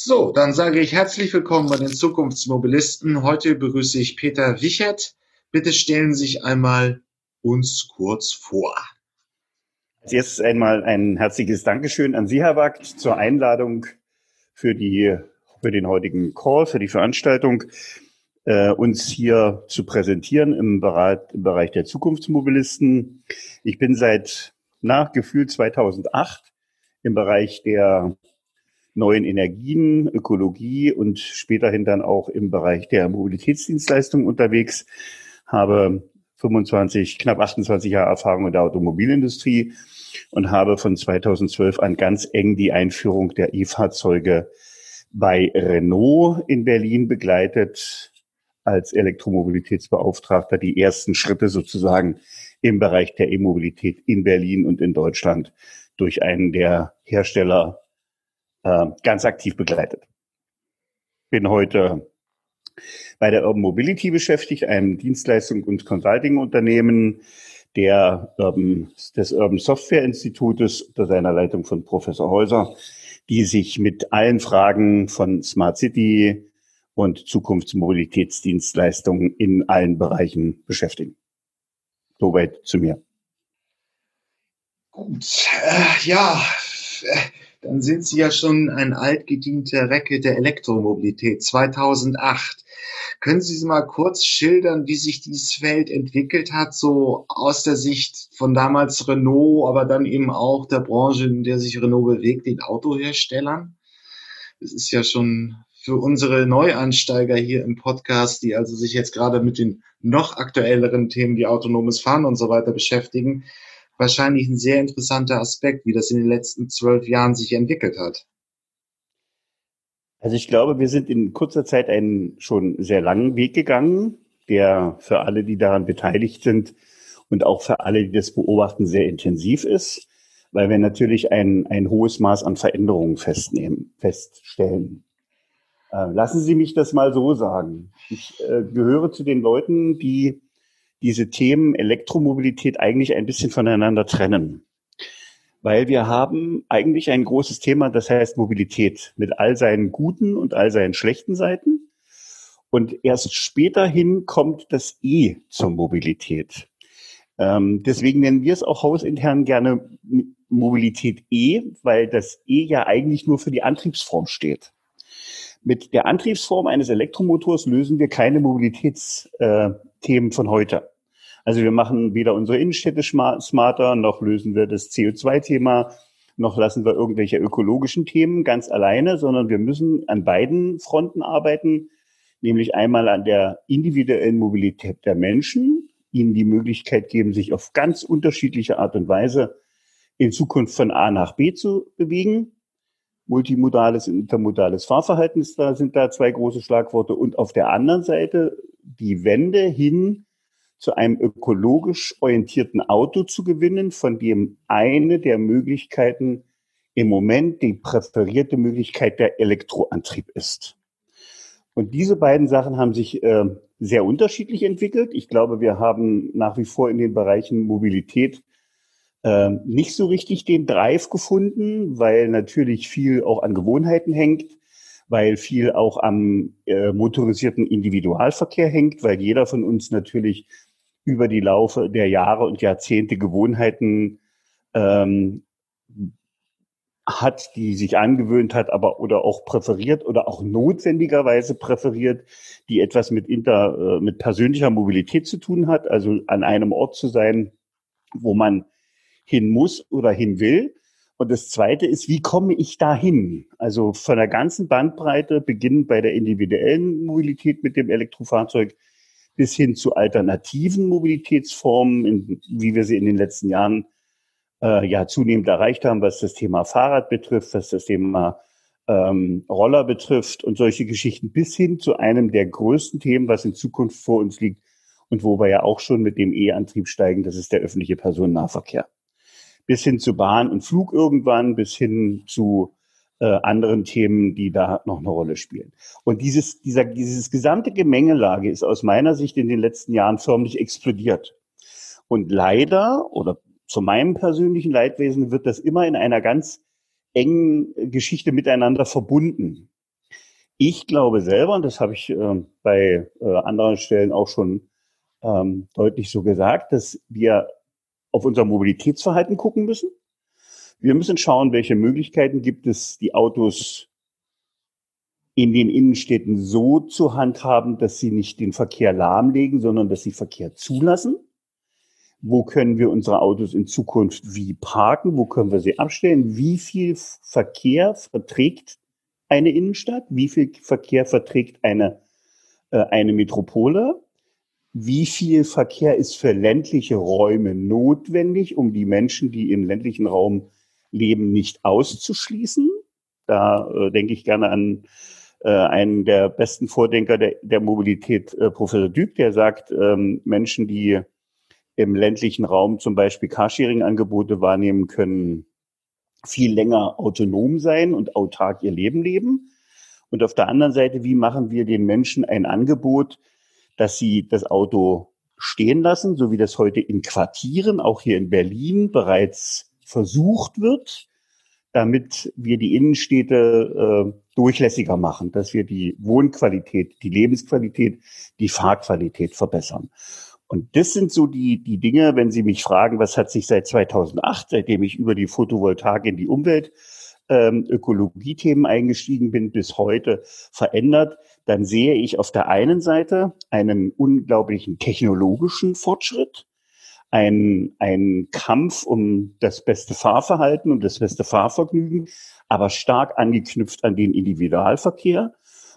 So, dann sage ich herzlich willkommen bei den Zukunftsmobilisten. Heute begrüße ich Peter Wichert. Bitte stellen Sie sich einmal uns kurz vor. Als erstes einmal ein herzliches Dankeschön an Sie, Herr Wagt, zur Einladung für, die, für den heutigen Call, für die Veranstaltung, äh, uns hier zu präsentieren im Bereich, im Bereich der Zukunftsmobilisten. Ich bin seit nach Gefühl 2008 im Bereich der neuen Energien, Ökologie und späterhin dann auch im Bereich der Mobilitätsdienstleistungen unterwegs, habe 25, knapp 28 Jahre Erfahrung in der Automobilindustrie und habe von 2012 an ganz eng die Einführung der E-Fahrzeuge bei Renault in Berlin begleitet, als Elektromobilitätsbeauftragter die ersten Schritte sozusagen im Bereich der E-Mobilität in Berlin und in Deutschland durch einen der Hersteller äh, ganz aktiv begleitet. Bin heute bei der Urban Mobility beschäftigt, einem Dienstleistung- und Consulting-Unternehmen Urban, des Urban Software Institutes unter seiner Leitung von Professor Häuser, die sich mit allen Fragen von Smart City und Zukunftsmobilitätsdienstleistungen in allen Bereichen beschäftigen. Soweit zu mir. Gut, äh, ja, dann sind Sie ja schon ein altgedienter Recke der Elektromobilität 2008. Können Sie mal kurz schildern, wie sich dieses Feld entwickelt hat, so aus der Sicht von damals Renault, aber dann eben auch der Branche, in der sich Renault bewegt, den Autoherstellern? Das ist ja schon für unsere Neuansteiger hier im Podcast, die also sich jetzt gerade mit den noch aktuelleren Themen wie autonomes Fahren und so weiter beschäftigen, wahrscheinlich ein sehr interessanter Aspekt, wie das in den letzten zwölf Jahren sich entwickelt hat. Also ich glaube, wir sind in kurzer Zeit einen schon sehr langen Weg gegangen, der für alle, die daran beteiligt sind und auch für alle, die das beobachten, sehr intensiv ist, weil wir natürlich ein, ein hohes Maß an Veränderungen festnehmen, feststellen. Äh, lassen Sie mich das mal so sagen. Ich äh, gehöre zu den Leuten, die diese Themen Elektromobilität eigentlich ein bisschen voneinander trennen. Weil wir haben eigentlich ein großes Thema, das heißt Mobilität mit all seinen guten und all seinen schlechten Seiten. Und erst späterhin kommt das E zur Mobilität. Ähm, deswegen nennen wir es auch hausintern gerne Mobilität E, weil das E ja eigentlich nur für die Antriebsform steht. Mit der Antriebsform eines Elektromotors lösen wir keine Mobilitätsthemen von heute. Also wir machen weder unsere Innenstädte smarter, noch lösen wir das CO2-Thema, noch lassen wir irgendwelche ökologischen Themen ganz alleine, sondern wir müssen an beiden Fronten arbeiten, nämlich einmal an der individuellen Mobilität der Menschen, ihnen die Möglichkeit geben, sich auf ganz unterschiedliche Art und Weise in Zukunft von A nach B zu bewegen multimodales und intermodales Fahrverhalten da sind da zwei große Schlagworte. Und auf der anderen Seite die Wende hin zu einem ökologisch orientierten Auto zu gewinnen, von dem eine der Möglichkeiten im Moment die präferierte Möglichkeit der Elektroantrieb ist. Und diese beiden Sachen haben sich äh, sehr unterschiedlich entwickelt. Ich glaube, wir haben nach wie vor in den Bereichen Mobilität ähm, nicht so richtig den Drive gefunden, weil natürlich viel auch an Gewohnheiten hängt, weil viel auch am äh, motorisierten Individualverkehr hängt, weil jeder von uns natürlich über die Laufe der Jahre und Jahrzehnte Gewohnheiten ähm, hat, die sich angewöhnt hat, aber oder auch präferiert oder auch notwendigerweise präferiert, die etwas mit inter, äh, mit persönlicher Mobilität zu tun hat, also an einem Ort zu sein, wo man hin muss oder hin will. Und das Zweite ist, wie komme ich da hin? Also von der ganzen Bandbreite, beginnend bei der individuellen Mobilität mit dem Elektrofahrzeug bis hin zu alternativen Mobilitätsformen, in, wie wir sie in den letzten Jahren äh, ja zunehmend erreicht haben, was das Thema Fahrrad betrifft, was das Thema ähm, Roller betrifft und solche Geschichten, bis hin zu einem der größten Themen, was in Zukunft vor uns liegt und wo wir ja auch schon mit dem E-Antrieb steigen, das ist der öffentliche Personennahverkehr bis hin zu Bahn und Flug irgendwann, bis hin zu äh, anderen Themen, die da noch eine Rolle spielen. Und dieses, dieser, dieses gesamte Gemengelage ist aus meiner Sicht in den letzten Jahren förmlich explodiert. Und leider, oder zu meinem persönlichen Leidwesen, wird das immer in einer ganz engen Geschichte miteinander verbunden. Ich glaube selber, und das habe ich äh, bei äh, anderen Stellen auch schon ähm, deutlich so gesagt, dass wir auf unser Mobilitätsverhalten gucken müssen. Wir müssen schauen, welche Möglichkeiten gibt es, die Autos in den Innenstädten so zu handhaben, dass sie nicht den Verkehr lahmlegen, sondern dass sie Verkehr zulassen. Wo können wir unsere Autos in Zukunft wie parken? Wo können wir sie abstellen? Wie viel Verkehr verträgt eine Innenstadt? Wie viel Verkehr verträgt eine, äh, eine Metropole? Wie viel Verkehr ist für ländliche Räume notwendig, um die Menschen, die im ländlichen Raum leben, nicht auszuschließen? Da äh, denke ich gerne an äh, einen der besten Vordenker der, der Mobilität, äh, Professor Düb, der sagt, ähm, Menschen, die im ländlichen Raum zum Beispiel Carsharing-Angebote wahrnehmen können, viel länger autonom sein und autark ihr Leben leben. Und auf der anderen Seite, wie machen wir den Menschen ein Angebot, dass sie das Auto stehen lassen, so wie das heute in Quartieren, auch hier in Berlin bereits versucht wird, damit wir die Innenstädte äh, durchlässiger machen, dass wir die Wohnqualität, die Lebensqualität, die Fahrqualität verbessern. Und das sind so die, die Dinge, wenn Sie mich fragen, was hat sich seit 2008, seitdem ich über die Photovoltaik in die Umwelt ähm, Ökologiethemen eingestiegen bin, bis heute verändert, dann sehe ich auf der einen Seite einen unglaublichen technologischen Fortschritt, ein, ein Kampf um das beste Fahrverhalten und das beste Fahrvergnügen, aber stark angeknüpft an den Individualverkehr.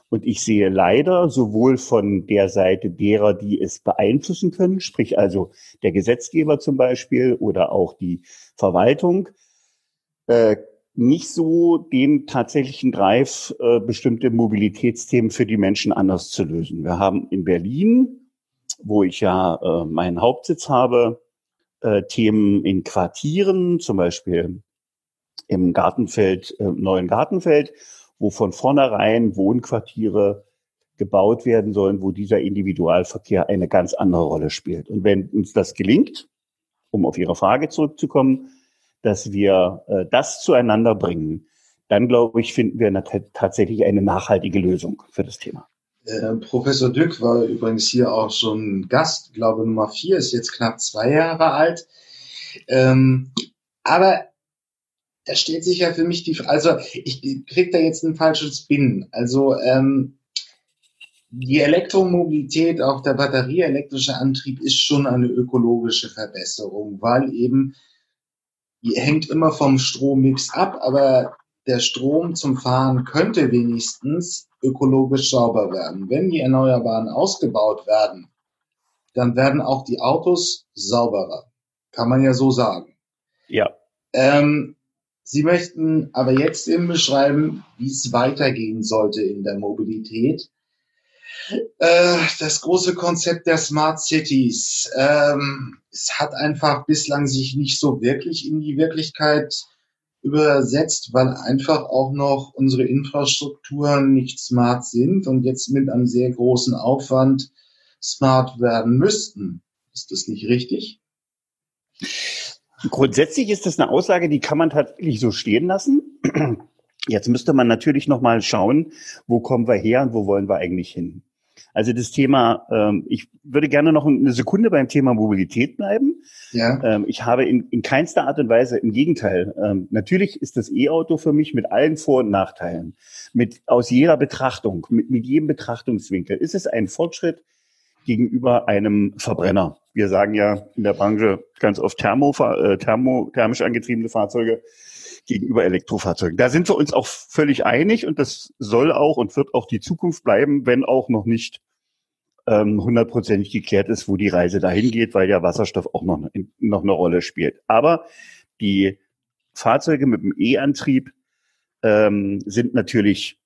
Und ich sehe leider sowohl von der Seite derer, die es beeinflussen können, sprich also der Gesetzgeber zum Beispiel oder auch die Verwaltung, äh, nicht so den tatsächlichen Drive, äh, bestimmte Mobilitätsthemen für die Menschen anders zu lösen. Wir haben in Berlin, wo ich ja äh, meinen Hauptsitz habe, äh, Themen in Quartieren, zum Beispiel im Gartenfeld, äh, neuen Gartenfeld, wo von vornherein Wohnquartiere gebaut werden sollen, wo dieser Individualverkehr eine ganz andere Rolle spielt. Und wenn uns das gelingt, um auf Ihre Frage zurückzukommen, dass wir äh, das zueinander bringen, dann glaube ich, finden wir tatsächlich eine nachhaltige Lösung für das Thema. Äh, Professor Dück war übrigens hier auch schon Gast, glaube Nummer vier, ist jetzt knapp zwei Jahre alt. Ähm, aber da stellt sich ja für mich die, also ich krieg da jetzt ein falsches Spin. Also ähm, die Elektromobilität, auch der batterieelektrische Antrieb ist schon eine ökologische Verbesserung, weil eben hängt immer vom Strommix ab, aber der Strom zum Fahren könnte wenigstens ökologisch sauber werden. Wenn die Erneuerbaren ausgebaut werden, dann werden auch die Autos sauberer. Kann man ja so sagen. Ja. Ähm, Sie möchten aber jetzt eben beschreiben, wie es weitergehen sollte in der Mobilität. Äh, das große Konzept der Smart Cities. Ähm, es hat einfach bislang sich nicht so wirklich in die Wirklichkeit übersetzt, weil einfach auch noch unsere Infrastrukturen nicht smart sind und jetzt mit einem sehr großen Aufwand smart werden müssten. Ist das nicht richtig? Grundsätzlich ist das eine Aussage, die kann man tatsächlich so stehen lassen. Jetzt müsste man natürlich noch mal schauen, wo kommen wir her und wo wollen wir eigentlich hin. Also das Thema, ähm, ich würde gerne noch eine Sekunde beim Thema Mobilität bleiben. Ja. Ähm, ich habe in, in keinster Art und Weise, im Gegenteil, ähm, natürlich ist das E-Auto für mich mit allen Vor- und Nachteilen, mit aus jeder Betrachtung, mit, mit jedem Betrachtungswinkel, ist es ein Fortschritt gegenüber einem Verbrenner. Wir sagen ja in der Branche ganz oft Thermo, äh, Thermo, thermisch angetriebene Fahrzeuge gegenüber Elektrofahrzeugen. Da sind wir uns auch völlig einig und das soll auch und wird auch die Zukunft bleiben, wenn auch noch nicht ähm, hundertprozentig geklärt ist, wo die Reise dahin geht, weil ja Wasserstoff auch noch, noch eine Rolle spielt. Aber die Fahrzeuge mit dem E-Antrieb ähm, sind natürlich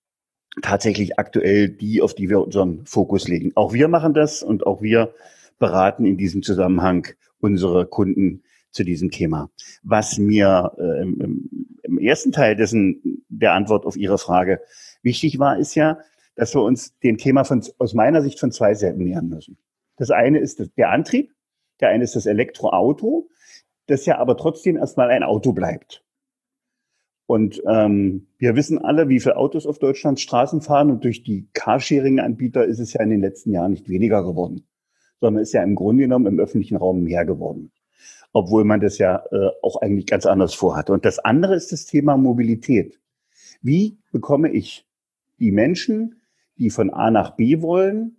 tatsächlich aktuell die, auf die wir unseren Fokus legen. Auch wir machen das und auch wir beraten in diesem Zusammenhang unsere Kunden zu diesem Thema. Was mir äh, im, im, ersten Teil dessen der Antwort auf Ihre Frage wichtig war, ist ja, dass wir uns dem Thema von, aus meiner Sicht von zwei Seiten nähern müssen. Das eine ist der Antrieb, der eine ist das Elektroauto, das ja aber trotzdem erstmal ein Auto bleibt. Und ähm, wir wissen alle, wie viele Autos auf Deutschland Straßen fahren und durch die Carsharing-Anbieter ist es ja in den letzten Jahren nicht weniger geworden, sondern ist ja im Grunde genommen im öffentlichen Raum mehr geworden, obwohl man das ja äh, auch eigentlich ganz anders vorhatte. Und das andere ist das Thema Mobilität. Wie bekomme ich die Menschen, die von A nach B wollen,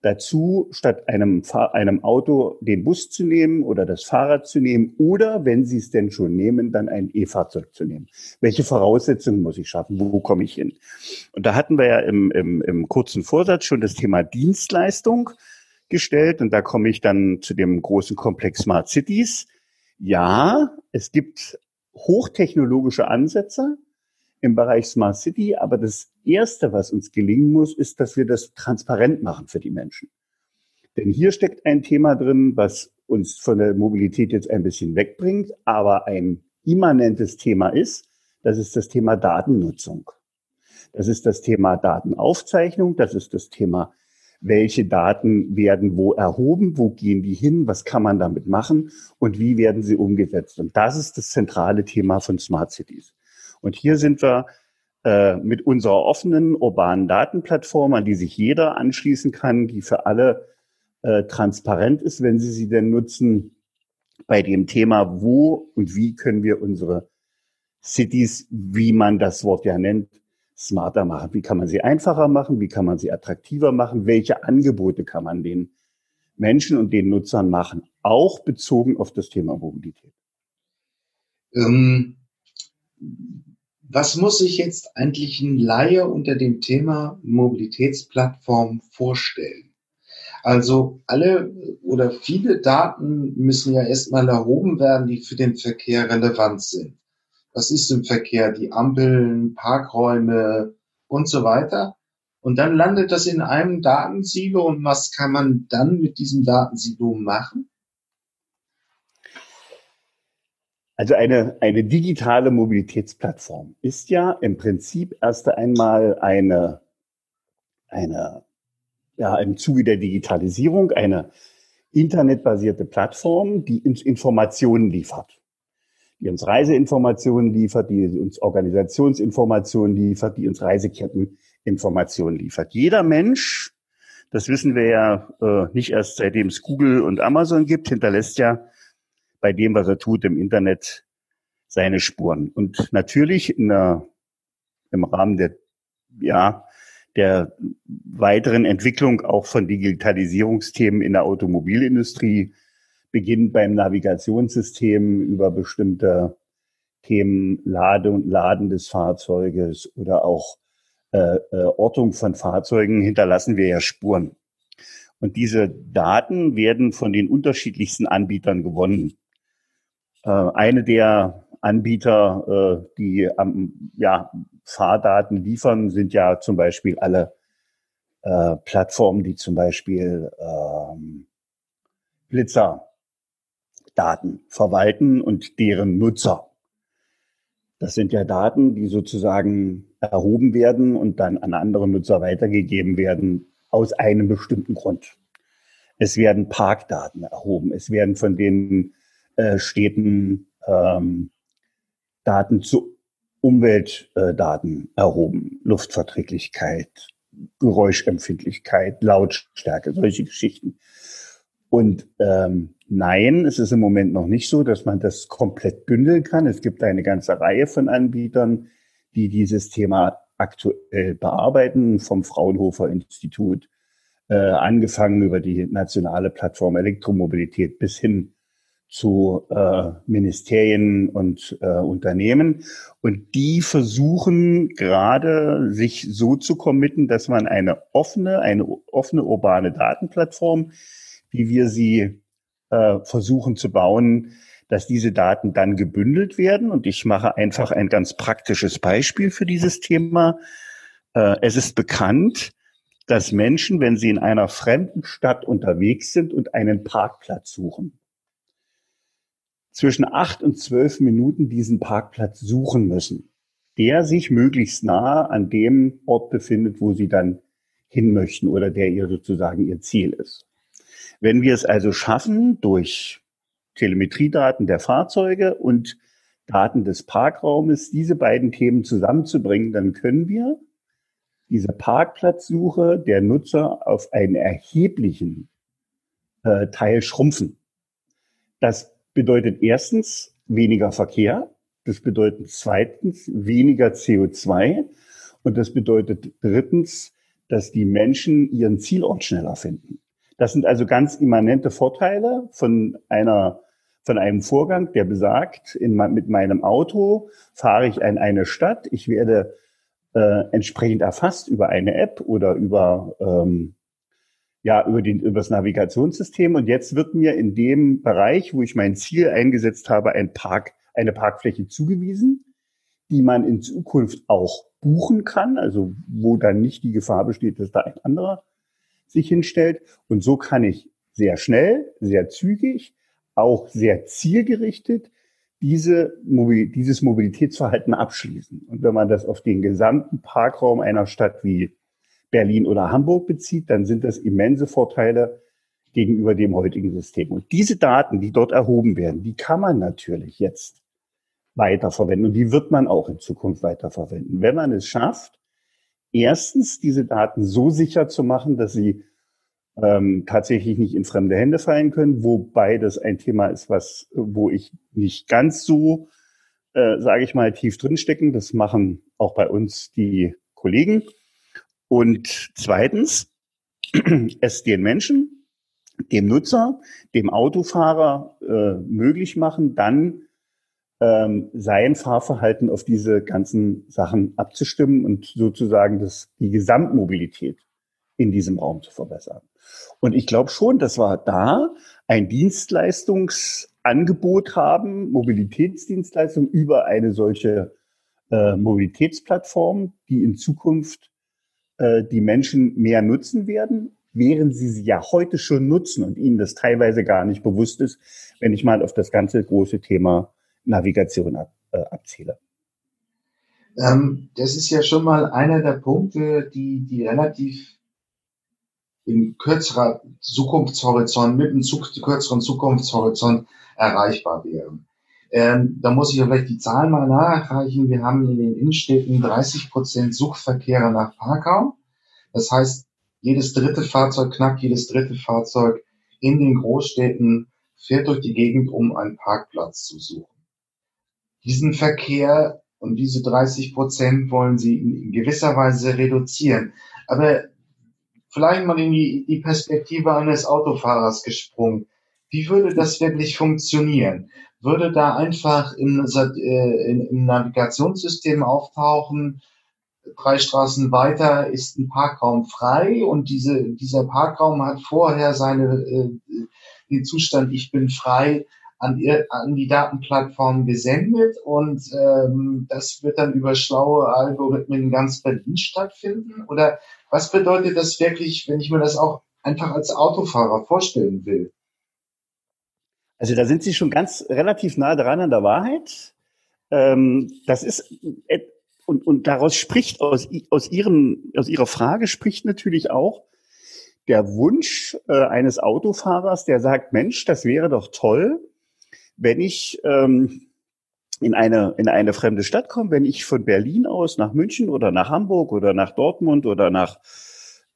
dazu, statt einem, einem Auto den Bus zu nehmen oder das Fahrrad zu nehmen oder, wenn Sie es denn schon nehmen, dann ein E-Fahrzeug zu nehmen. Welche Voraussetzungen muss ich schaffen? Wo komme ich hin? Und da hatten wir ja im, im, im kurzen Vorsatz schon das Thema Dienstleistung gestellt und da komme ich dann zu dem großen Komplex Smart Cities. Ja, es gibt hochtechnologische Ansätze, im Bereich Smart City. Aber das Erste, was uns gelingen muss, ist, dass wir das transparent machen für die Menschen. Denn hier steckt ein Thema drin, was uns von der Mobilität jetzt ein bisschen wegbringt, aber ein immanentes Thema ist. Das ist das Thema Datennutzung. Das ist das Thema Datenaufzeichnung. Das ist das Thema, welche Daten werden wo erhoben, wo gehen die hin, was kann man damit machen und wie werden sie umgesetzt. Und das ist das zentrale Thema von Smart Cities. Und hier sind wir äh, mit unserer offenen urbanen Datenplattform, an die sich jeder anschließen kann, die für alle äh, transparent ist, wenn sie sie denn nutzen, bei dem Thema, wo und wie können wir unsere Cities, wie man das Wort ja nennt, smarter machen. Wie kann man sie einfacher machen? Wie kann man sie attraktiver machen? Welche Angebote kann man den Menschen und den Nutzern machen? Auch bezogen auf das Thema Mobilität. Ähm, was muss sich jetzt eigentlich ein Laie unter dem Thema Mobilitätsplattform vorstellen? Also alle oder viele Daten müssen ja erstmal erhoben werden, die für den Verkehr relevant sind. Was ist im Verkehr? Die Ampeln, Parkräume und so weiter. Und dann landet das in einem Datensilo und was kann man dann mit diesem Datensilo machen? Also eine, eine digitale Mobilitätsplattform ist ja im Prinzip erst einmal eine, eine, ja, im Zuge der Digitalisierung eine internetbasierte Plattform, die uns Informationen liefert. Die uns Reiseinformationen liefert, die uns Organisationsinformationen liefert, die uns Reiseketteninformationen liefert. Jeder Mensch, das wissen wir ja äh, nicht erst seitdem es Google und Amazon gibt, hinterlässt ja bei dem, was er tut im Internet, seine Spuren. Und natürlich in der, im Rahmen der, ja, der weiteren Entwicklung auch von Digitalisierungsthemen in der Automobilindustrie, beginnt beim Navigationssystem über bestimmte Themen Lade und Laden des Fahrzeuges oder auch äh, äh, Ortung von Fahrzeugen hinterlassen wir ja Spuren. Und diese Daten werden von den unterschiedlichsten Anbietern gewonnen. Äh, eine der Anbieter, äh, die am, ja, Fahrdaten liefern, sind ja zum Beispiel alle äh, Plattformen, die zum Beispiel ähm, Blitzerdaten verwalten und deren Nutzer. Das sind ja Daten, die sozusagen erhoben werden und dann an andere Nutzer weitergegeben werden aus einem bestimmten Grund. Es werden Parkdaten erhoben. Es werden von den äh, Städten ähm, Daten zu Umweltdaten äh, erhoben. Luftverträglichkeit, Geräuschempfindlichkeit, Lautstärke, solche Geschichten. Und ähm, nein, es ist im Moment noch nicht so, dass man das komplett bündeln kann. Es gibt eine ganze Reihe von Anbietern, die dieses Thema aktuell bearbeiten, vom Fraunhofer Institut, äh, angefangen über die nationale Plattform Elektromobilität bis hin zu äh, Ministerien und äh, Unternehmen. Und die versuchen gerade, sich so zu committen, dass man eine offene, eine offene urbane Datenplattform, wie wir sie äh, versuchen zu bauen, dass diese Daten dann gebündelt werden. Und ich mache einfach ein ganz praktisches Beispiel für dieses Thema. Äh, es ist bekannt, dass Menschen, wenn sie in einer fremden Stadt unterwegs sind und einen Parkplatz suchen, zwischen acht und zwölf Minuten diesen Parkplatz suchen müssen, der sich möglichst nah an dem Ort befindet, wo sie dann hin möchten oder der ihr sozusagen ihr Ziel ist. Wenn wir es also schaffen, durch Telemetriedaten der Fahrzeuge und Daten des Parkraumes, diese beiden Themen zusammenzubringen, dann können wir diese Parkplatzsuche der Nutzer auf einen erheblichen äh, Teil schrumpfen. Das bedeutet erstens weniger Verkehr, das bedeutet zweitens weniger CO2 und das bedeutet drittens, dass die Menschen ihren Zielort schneller finden. Das sind also ganz immanente Vorteile von einer von einem Vorgang, der besagt, in, mit meinem Auto fahre ich in eine Stadt, ich werde äh, entsprechend erfasst über eine App oder über ähm, ja über den über das Navigationssystem. Und jetzt wird mir in dem Bereich, wo ich mein Ziel eingesetzt habe, ein Park eine Parkfläche zugewiesen, die man in Zukunft auch buchen kann, also wo dann nicht die Gefahr besteht, dass da ein anderer sich hinstellt. Und so kann ich sehr schnell, sehr zügig, auch sehr zielgerichtet diese, dieses Mobilitätsverhalten abschließen. Und wenn man das auf den gesamten Parkraum einer Stadt wie Berlin oder Hamburg bezieht, dann sind das immense Vorteile gegenüber dem heutigen System. Und diese Daten, die dort erhoben werden, die kann man natürlich jetzt weiterverwenden und die wird man auch in Zukunft weiterverwenden, wenn man es schafft, erstens diese Daten so sicher zu machen, dass sie ähm, tatsächlich nicht in fremde Hände fallen können, wobei das ein Thema ist, was, wo ich nicht ganz so, äh, sage ich mal, tief drinstecken. Das machen auch bei uns die Kollegen. Und zweitens, es den Menschen, dem Nutzer, dem Autofahrer äh, möglich machen, dann ähm, sein Fahrverhalten auf diese ganzen Sachen abzustimmen und sozusagen das, die Gesamtmobilität in diesem Raum zu verbessern. Und ich glaube schon, dass wir da ein Dienstleistungsangebot haben, Mobilitätsdienstleistung über eine solche äh, Mobilitätsplattform, die in Zukunft äh, die Menschen mehr nutzen werden, während sie sie ja heute schon nutzen und ihnen das teilweise gar nicht bewusst ist, wenn ich mal auf das ganze große Thema Navigation ab, äh, abziele. Ähm, das ist ja schon mal einer der Punkte, die, die relativ in kürzerer Zukunftshorizont, mit einem kürzeren Zukunftshorizont erreichbar wären. Ähm, da muss ich vielleicht die Zahlen mal nachreichen. Wir haben in den Innenstädten 30 Prozent Suchverkehre nach Parkraum. Das heißt, jedes dritte Fahrzeug, knapp jedes dritte Fahrzeug in den Großstädten fährt durch die Gegend, um einen Parkplatz zu suchen. Diesen Verkehr und diese 30 Prozent wollen sie in gewisser Weise reduzieren. Aber vielleicht mal in die, die Perspektive eines Autofahrers gesprungen. Wie würde das wirklich funktionieren? Würde da einfach in, äh, im Navigationssystem auftauchen, drei Straßen weiter ist ein Parkraum frei und diese, dieser Parkraum hat vorher seine, äh, den Zustand, ich bin frei, an, ihr, an die Datenplattform gesendet und ähm, das wird dann über schlaue Algorithmen in ganz Berlin stattfinden? Oder was bedeutet das wirklich, wenn ich mir das auch einfach als Autofahrer vorstellen will? Also da sind Sie schon ganz relativ nah dran an der Wahrheit. Ähm, das ist und, und daraus spricht aus, aus, ihrem, aus Ihrer Frage spricht natürlich auch der Wunsch äh, eines Autofahrers, der sagt, Mensch, das wäre doch toll, wenn ich ähm, in eine, in eine fremde Stadt komme, wenn ich von Berlin aus nach München oder nach Hamburg oder nach Dortmund oder nach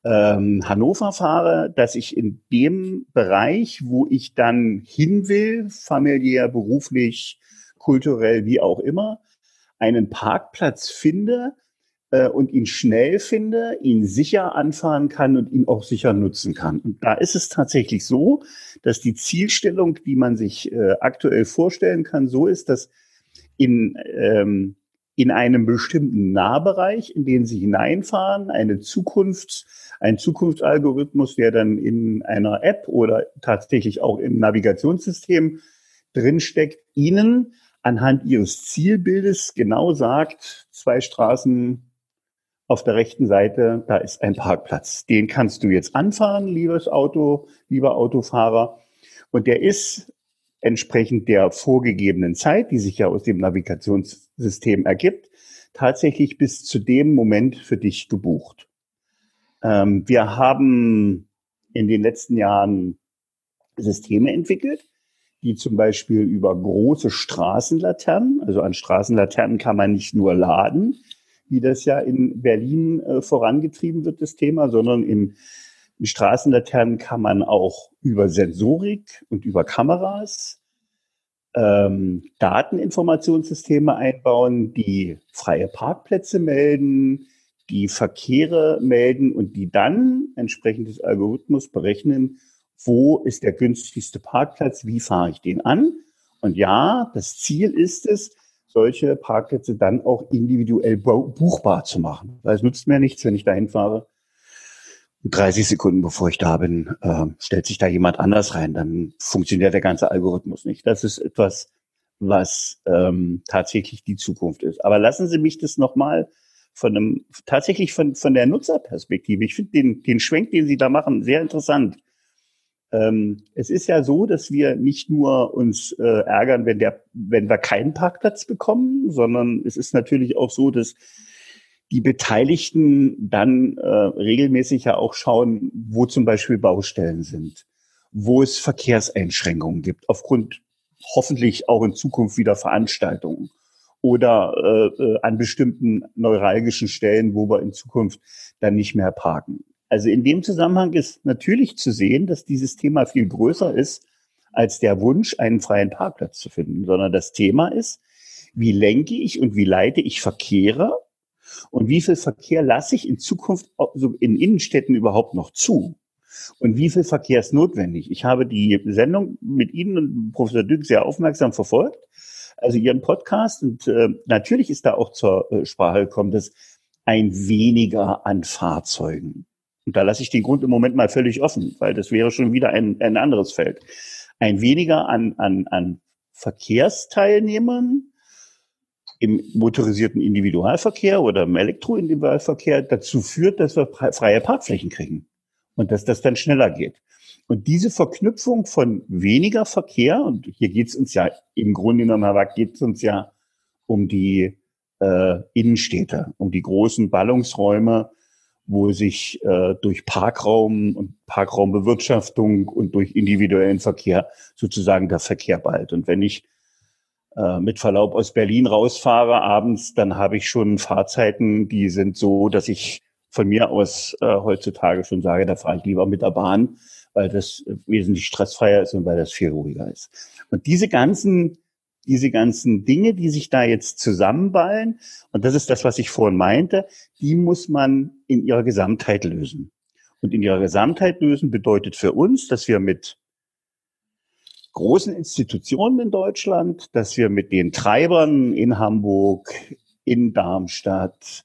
ähm, Hannover fahre, dass ich in dem Bereich, wo ich dann hin will, familiär, beruflich, kulturell, wie auch immer, einen Parkplatz finde, äh, und ihn schnell finde, ihn sicher anfahren kann und ihn auch sicher nutzen kann. Und da ist es tatsächlich so, dass die Zielstellung, die man sich äh, aktuell vorstellen kann, so ist, dass in, ähm, in einem bestimmten Nahbereich, in den Sie hineinfahren, eine Zukunft, ein Zukunftsalgorithmus, der dann in einer App oder tatsächlich auch im Navigationssystem drinsteckt, Ihnen anhand Ihres Zielbildes genau sagt, zwei Straßen auf der rechten Seite, da ist ein Parkplatz. Den kannst du jetzt anfahren, liebes Auto, lieber Autofahrer. Und der ist entsprechend der vorgegebenen Zeit, die sich ja aus dem Navigationssystem ergibt, tatsächlich bis zu dem Moment für dich gebucht. Ähm, wir haben in den letzten Jahren Systeme entwickelt, die zum Beispiel über große Straßenlaternen, also an Straßenlaternen kann man nicht nur laden, wie das ja in Berlin äh, vorangetrieben wird, das Thema, sondern in, in Straßenlaternen kann man auch über Sensorik und über Kameras ähm, Dateninformationssysteme einbauen, die freie Parkplätze melden, die Verkehre melden und die dann entsprechend des Algorithmus berechnen, wo ist der günstigste Parkplatz, wie fahre ich den an. Und ja, das Ziel ist es, solche Parkplätze dann auch individuell buchbar zu machen. Weil es nützt mir nichts, wenn ich dahin fahre. 30 Sekunden bevor ich da bin, äh, stellt sich da jemand anders rein. Dann funktioniert der ganze Algorithmus nicht. Das ist etwas, was ähm, tatsächlich die Zukunft ist. Aber lassen Sie mich das nochmal von einem, tatsächlich von, von der Nutzerperspektive. Ich finde den, den Schwenk, den Sie da machen, sehr interessant. Ähm, es ist ja so, dass wir nicht nur uns äh, ärgern, wenn der, wenn wir keinen Parkplatz bekommen, sondern es ist natürlich auch so, dass die Beteiligten dann äh, regelmäßig ja auch schauen, wo zum Beispiel Baustellen sind, wo es Verkehrseinschränkungen gibt, aufgrund hoffentlich auch in Zukunft wieder Veranstaltungen oder äh, äh, an bestimmten neuralgischen Stellen, wo wir in Zukunft dann nicht mehr parken. Also in dem Zusammenhang ist natürlich zu sehen, dass dieses Thema viel größer ist als der Wunsch, einen freien Parkplatz zu finden, sondern das Thema ist, wie lenke ich und wie leite ich Verkehre und wie viel Verkehr lasse ich in Zukunft in Innenstädten überhaupt noch zu? Und wie viel Verkehr ist notwendig? Ich habe die Sendung mit Ihnen und Professor Dück sehr aufmerksam verfolgt, also Ihren Podcast. Und äh, natürlich ist da auch zur äh, Sprache gekommen, dass ein weniger an Fahrzeugen. Und da lasse ich den Grund im Moment mal völlig offen, weil das wäre schon wieder ein, ein anderes Feld. Ein weniger an, an, an Verkehrsteilnehmern im motorisierten Individualverkehr oder im Elektroindividualverkehr dazu führt, dass wir freie Parkflächen kriegen und dass das dann schneller geht. Und diese Verknüpfung von weniger Verkehr, und hier geht es uns ja im Grunde genommen, Herr Wack, geht es uns ja um die äh, Innenstädte, um die großen Ballungsräume, wo sich äh, durch Parkraum und Parkraumbewirtschaftung und durch individuellen Verkehr sozusagen der Verkehr ballt. Und wenn ich äh, mit Verlaub aus Berlin rausfahre abends, dann habe ich schon Fahrzeiten, die sind so, dass ich von mir aus äh, heutzutage schon sage, da fahre ich lieber mit der Bahn, weil das wesentlich stressfreier ist und weil das viel ruhiger ist. Und diese ganzen diese ganzen Dinge, die sich da jetzt zusammenballen, und das ist das, was ich vorhin meinte, die muss man in ihrer Gesamtheit lösen. Und in ihrer Gesamtheit lösen bedeutet für uns, dass wir mit großen Institutionen in Deutschland, dass wir mit den Treibern in Hamburg, in Darmstadt,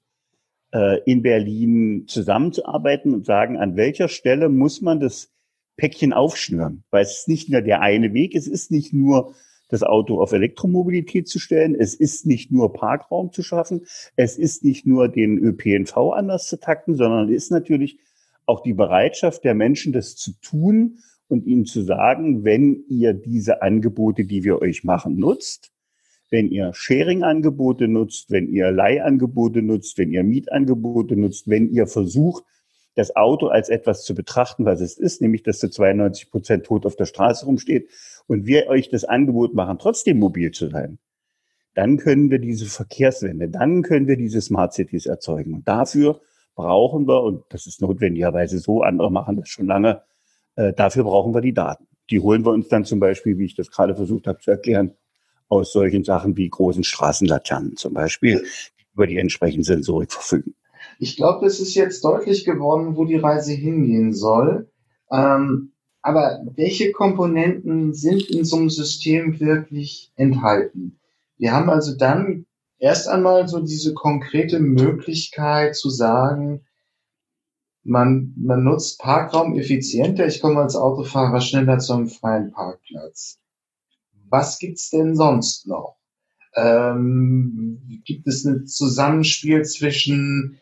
äh, in Berlin zusammenzuarbeiten und sagen, an welcher Stelle muss man das Päckchen aufschnüren. Weil es ist nicht nur der eine Weg, es ist nicht nur das Auto auf Elektromobilität zu stellen. Es ist nicht nur Parkraum zu schaffen. Es ist nicht nur den ÖPNV anders zu takten, sondern es ist natürlich auch die Bereitschaft der Menschen, das zu tun und ihnen zu sagen, wenn ihr diese Angebote, die wir euch machen, nutzt, wenn ihr Sharing-Angebote nutzt, wenn ihr Leihangebote nutzt, wenn ihr Mietangebote nutzt, wenn ihr versucht, das Auto als etwas zu betrachten, was es ist, nämlich dass zu 92 Prozent tot auf der Straße rumsteht und wir euch das Angebot machen, trotzdem mobil zu sein, dann können wir diese Verkehrswende, dann können wir diese Smart Cities erzeugen. Und dafür brauchen wir, und das ist notwendigerweise so, andere machen das schon lange, äh, dafür brauchen wir die Daten. Die holen wir uns dann zum Beispiel, wie ich das gerade versucht habe zu erklären, aus solchen Sachen wie großen Straßenlaternen zum Beispiel, über die entsprechende Sensorik verfügen. Ich glaube, es ist jetzt deutlich geworden, wo die Reise hingehen soll. Ähm, aber welche Komponenten sind in so einem System wirklich enthalten? Wir haben also dann erst einmal so diese konkrete Möglichkeit zu sagen, man, man nutzt Parkraum effizienter. Ich komme als Autofahrer schneller zu einem freien Parkplatz. Was gibt's denn sonst noch? Ähm, gibt es ein Zusammenspiel zwischen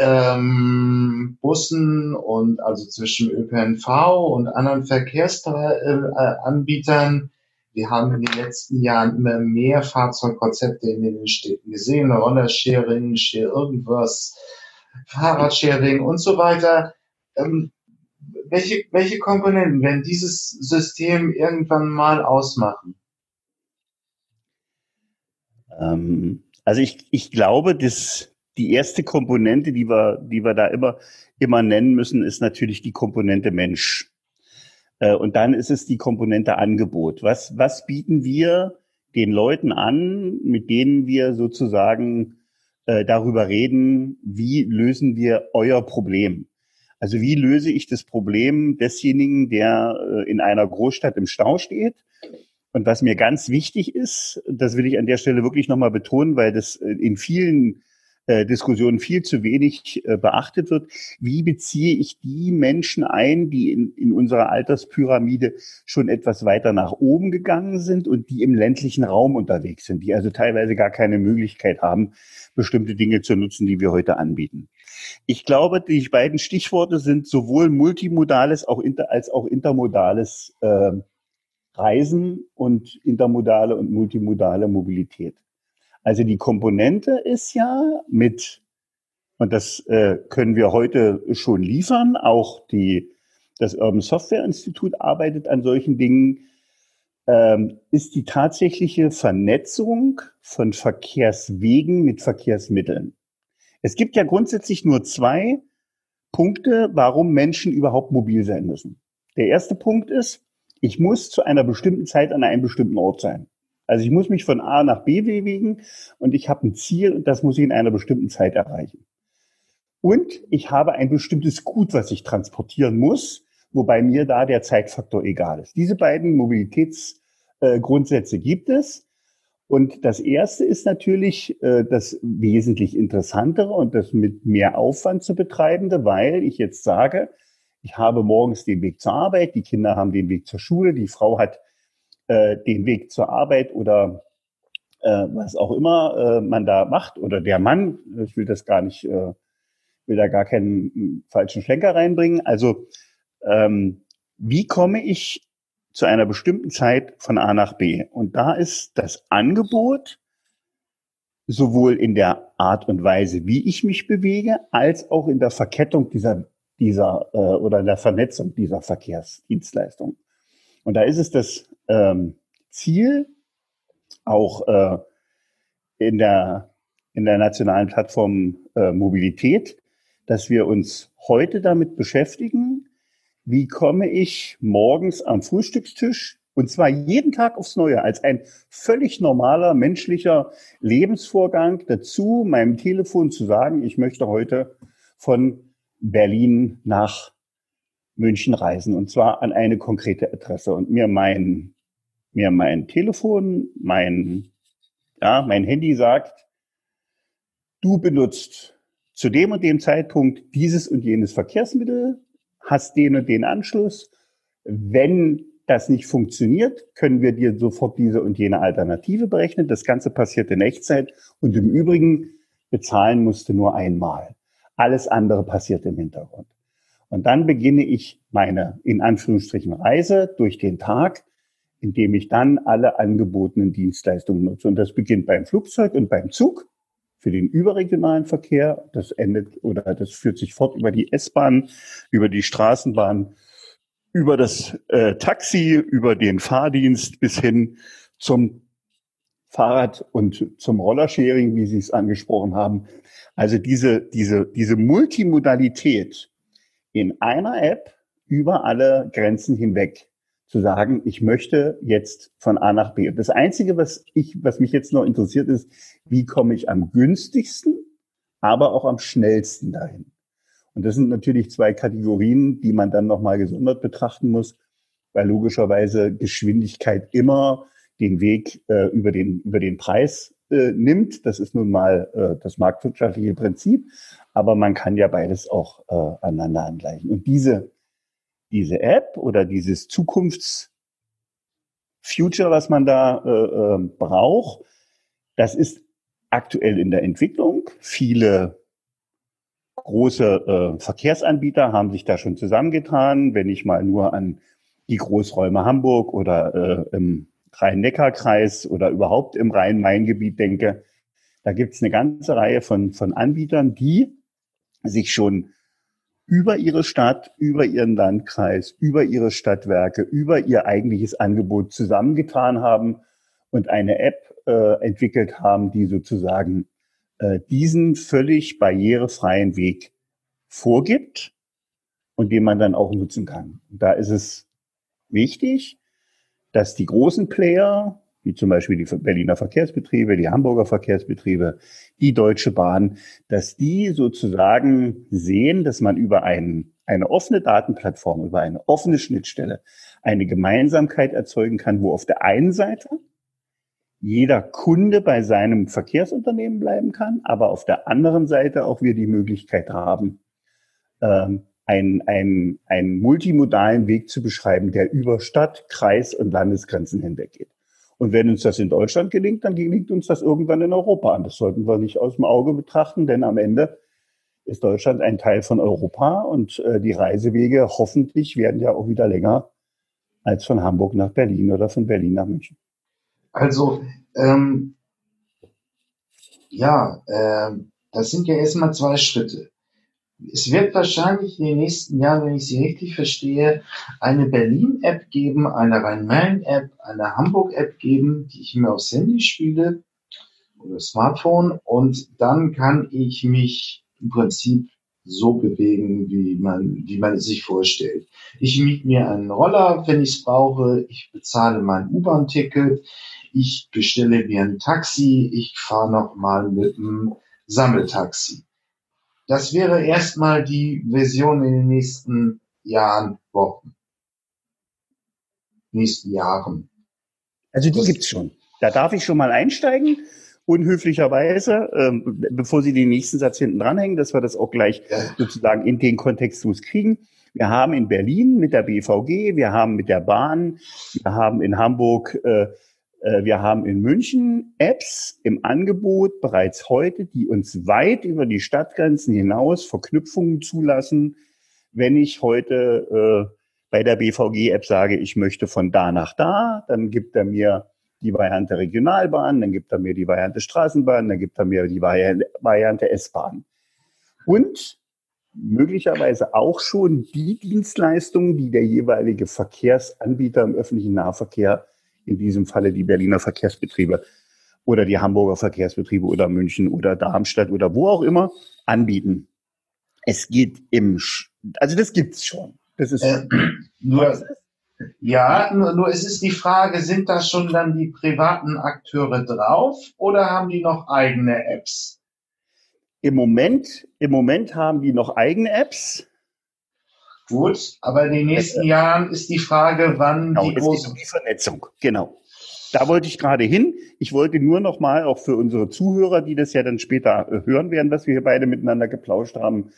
ähm, Bussen und also zwischen ÖPNV und anderen Verkehrsanbietern? Wir haben in den letzten Jahren immer mehr Fahrzeugkonzepte in den Städten gesehen, Rollersharing, Share irgendwas, Fahrradsharing und so weiter. Ähm, welche, welche Komponenten werden dieses System irgendwann mal ausmachen? Ähm, also ich, ich glaube, dass die erste Komponente, die wir, die wir da immer, immer nennen müssen, ist natürlich die Komponente Mensch. Äh, und dann ist es die Komponente Angebot. Was, was bieten wir den Leuten an, mit denen wir sozusagen äh, darüber reden, wie lösen wir euer Problem? Also wie löse ich das Problem desjenigen, der äh, in einer Großstadt im Stau steht? Und was mir ganz wichtig ist, das will ich an der Stelle wirklich nochmal betonen, weil das äh, in vielen äh, Diskussionen viel zu wenig äh, beachtet wird. Wie beziehe ich die Menschen ein, die in, in unserer Alterspyramide schon etwas weiter nach oben gegangen sind und die im ländlichen Raum unterwegs sind, die also teilweise gar keine Möglichkeit haben, bestimmte Dinge zu nutzen, die wir heute anbieten. Ich glaube, die beiden Stichworte sind sowohl multimodales auch inter, als auch intermodales äh, Reisen und intermodale und multimodale Mobilität. Also die Komponente ist ja mit, und das äh, können wir heute schon liefern, auch die, das Urban Software Institut arbeitet an solchen Dingen, ähm, ist die tatsächliche Vernetzung von Verkehrswegen mit Verkehrsmitteln. Es gibt ja grundsätzlich nur zwei Punkte, warum Menschen überhaupt mobil sein müssen. Der erste Punkt ist, ich muss zu einer bestimmten Zeit an einem bestimmten Ort sein. Also ich muss mich von A nach B bewegen und ich habe ein Ziel und das muss ich in einer bestimmten Zeit erreichen. Und ich habe ein bestimmtes Gut, was ich transportieren muss, wobei mir da der Zeitfaktor egal ist. Diese beiden Mobilitätsgrundsätze äh, gibt es. Und das erste ist natürlich äh, das wesentlich interessantere und das mit mehr Aufwand zu betreibende, weil ich jetzt sage, ich habe morgens den Weg zur Arbeit, die Kinder haben den Weg zur Schule, die Frau hat äh, den Weg zur Arbeit oder äh, was auch immer äh, man da macht oder der Mann, ich will das gar nicht, äh, will da gar keinen hm, falschen Schlenker reinbringen. Also ähm, wie komme ich zu einer bestimmten Zeit von A nach B? Und da ist das Angebot sowohl in der Art und Weise, wie ich mich bewege, als auch in der Verkettung dieser dieser äh, oder in der Vernetzung dieser Verkehrsdienstleistung. Und da ist es das ähm, Ziel, auch äh, in, der, in der nationalen Plattform äh, Mobilität, dass wir uns heute damit beschäftigen, wie komme ich morgens am Frühstückstisch und zwar jeden Tag aufs Neue als ein völlig normaler menschlicher Lebensvorgang dazu, meinem Telefon zu sagen, ich möchte heute von Berlin nach München reisen und zwar an eine konkrete Adresse. Und mir mein, mir mein Telefon, mein, ja, mein Handy sagt, du benutzt zu dem und dem Zeitpunkt dieses und jenes Verkehrsmittel, hast den und den Anschluss. Wenn das nicht funktioniert, können wir dir sofort diese und jene Alternative berechnen. Das Ganze passiert in Echtzeit und im Übrigen bezahlen musste nur einmal. Alles andere passiert im Hintergrund. Und dann beginne ich meine, in Anführungsstrichen, Reise durch den Tag, indem ich dann alle angebotenen Dienstleistungen nutze. Und das beginnt beim Flugzeug und beim Zug für den überregionalen Verkehr. Das endet oder das führt sich fort über die S-Bahn, über die Straßenbahn, über das äh, Taxi, über den Fahrdienst bis hin zum Fahrrad und zum Rollersharing, wie Sie es angesprochen haben. Also diese, diese, diese Multimodalität in einer App über alle Grenzen hinweg zu sagen, ich möchte jetzt von A nach B. Das Einzige, was ich, was mich jetzt noch interessiert, ist, wie komme ich am günstigsten, aber auch am schnellsten dahin. Und das sind natürlich zwei Kategorien, die man dann nochmal gesondert betrachten muss, weil logischerweise Geschwindigkeit immer den Weg äh, über, den, über den Preis äh, nimmt. Das ist nun mal äh, das marktwirtschaftliche Prinzip. Aber man kann ja beides auch äh, aneinander angleichen. Und diese, diese App oder dieses Zukunftsfuture, was man da äh, äh, braucht, das ist aktuell in der Entwicklung. Viele große äh, Verkehrsanbieter haben sich da schon zusammengetan. Wenn ich mal nur an die Großräume Hamburg oder äh, im Rhein-Neckar-Kreis oder überhaupt im Rhein-Main-Gebiet denke, da gibt es eine ganze Reihe von, von Anbietern, die sich schon über ihre Stadt, über ihren Landkreis, über ihre Stadtwerke, über ihr eigentliches Angebot zusammengetan haben und eine App äh, entwickelt haben, die sozusagen äh, diesen völlig barrierefreien Weg vorgibt und den man dann auch nutzen kann. da ist es wichtig, dass die großen Player, wie zum Beispiel die Berliner Verkehrsbetriebe, die Hamburger Verkehrsbetriebe, die Deutsche Bahn, dass die sozusagen sehen, dass man über ein, eine offene Datenplattform, über eine offene Schnittstelle eine Gemeinsamkeit erzeugen kann, wo auf der einen Seite jeder Kunde bei seinem Verkehrsunternehmen bleiben kann, aber auf der anderen Seite auch wir die Möglichkeit haben, ähm, einen, einen, einen multimodalen Weg zu beschreiben, der über Stadt, Kreis und Landesgrenzen hinweg geht. Und wenn uns das in Deutschland gelingt, dann gelingt uns das irgendwann in Europa an. Das sollten wir nicht aus dem Auge betrachten, denn am Ende ist Deutschland ein Teil von Europa und äh, die Reisewege hoffentlich werden ja auch wieder länger als von Hamburg nach Berlin oder von Berlin nach München. Also, ähm, ja, äh, das sind ja erstmal zwei Schritte. Es wird wahrscheinlich in den nächsten Jahren, wenn ich Sie richtig verstehe, eine Berlin-App geben, eine Rhein-Main-App, eine Hamburg-App geben, die ich mir aufs Handy spiele oder Smartphone und dann kann ich mich im Prinzip so bewegen, wie man, wie man es sich vorstellt. Ich miete mir einen Roller, wenn ich es brauche. Ich bezahle mein U-Bahn-Ticket. Ich bestelle mir ein Taxi. Ich fahre noch mal mit einem Sammeltaxi. Das wäre erstmal die Version in den nächsten Jahren, Wochen. Nächsten Jahren. Also die das gibt's schon. Da darf ich schon mal einsteigen, unhöflicherweise, ähm, bevor Sie den nächsten Satz hinten dranhängen, dass wir das auch gleich sozusagen in den Kontext kriegen. Wir haben in Berlin mit der BVG, wir haben mit der Bahn, wir haben in Hamburg äh, wir haben in München Apps im Angebot bereits heute, die uns weit über die Stadtgrenzen hinaus Verknüpfungen zulassen. Wenn ich heute äh, bei der BVG-App sage, ich möchte von da nach da, dann gibt er mir die Variante Regionalbahn, dann gibt er mir die Variante Straßenbahn, dann gibt er mir die Variante S-Bahn. Und möglicherweise auch schon die Dienstleistungen, die der jeweilige Verkehrsanbieter im öffentlichen Nahverkehr in diesem Falle die Berliner Verkehrsbetriebe oder die Hamburger Verkehrsbetriebe oder München oder Darmstadt oder wo auch immer anbieten. Es geht im, Sch also das gibt's schon. Das ist äh, nur, ja, nur, nur es ist die Frage, sind da schon dann die privaten Akteure drauf oder haben die noch eigene Apps? Im Moment, im Moment haben die noch eigene Apps. Gut, aber in den nächsten Jahren ist die Frage, wann genau, die große um die Vernetzung. Genau. Da wollte ich gerade hin. Ich wollte nur noch mal auch für unsere Zuhörer, die das ja dann später äh, hören werden, was wir hier beide miteinander geplauscht haben,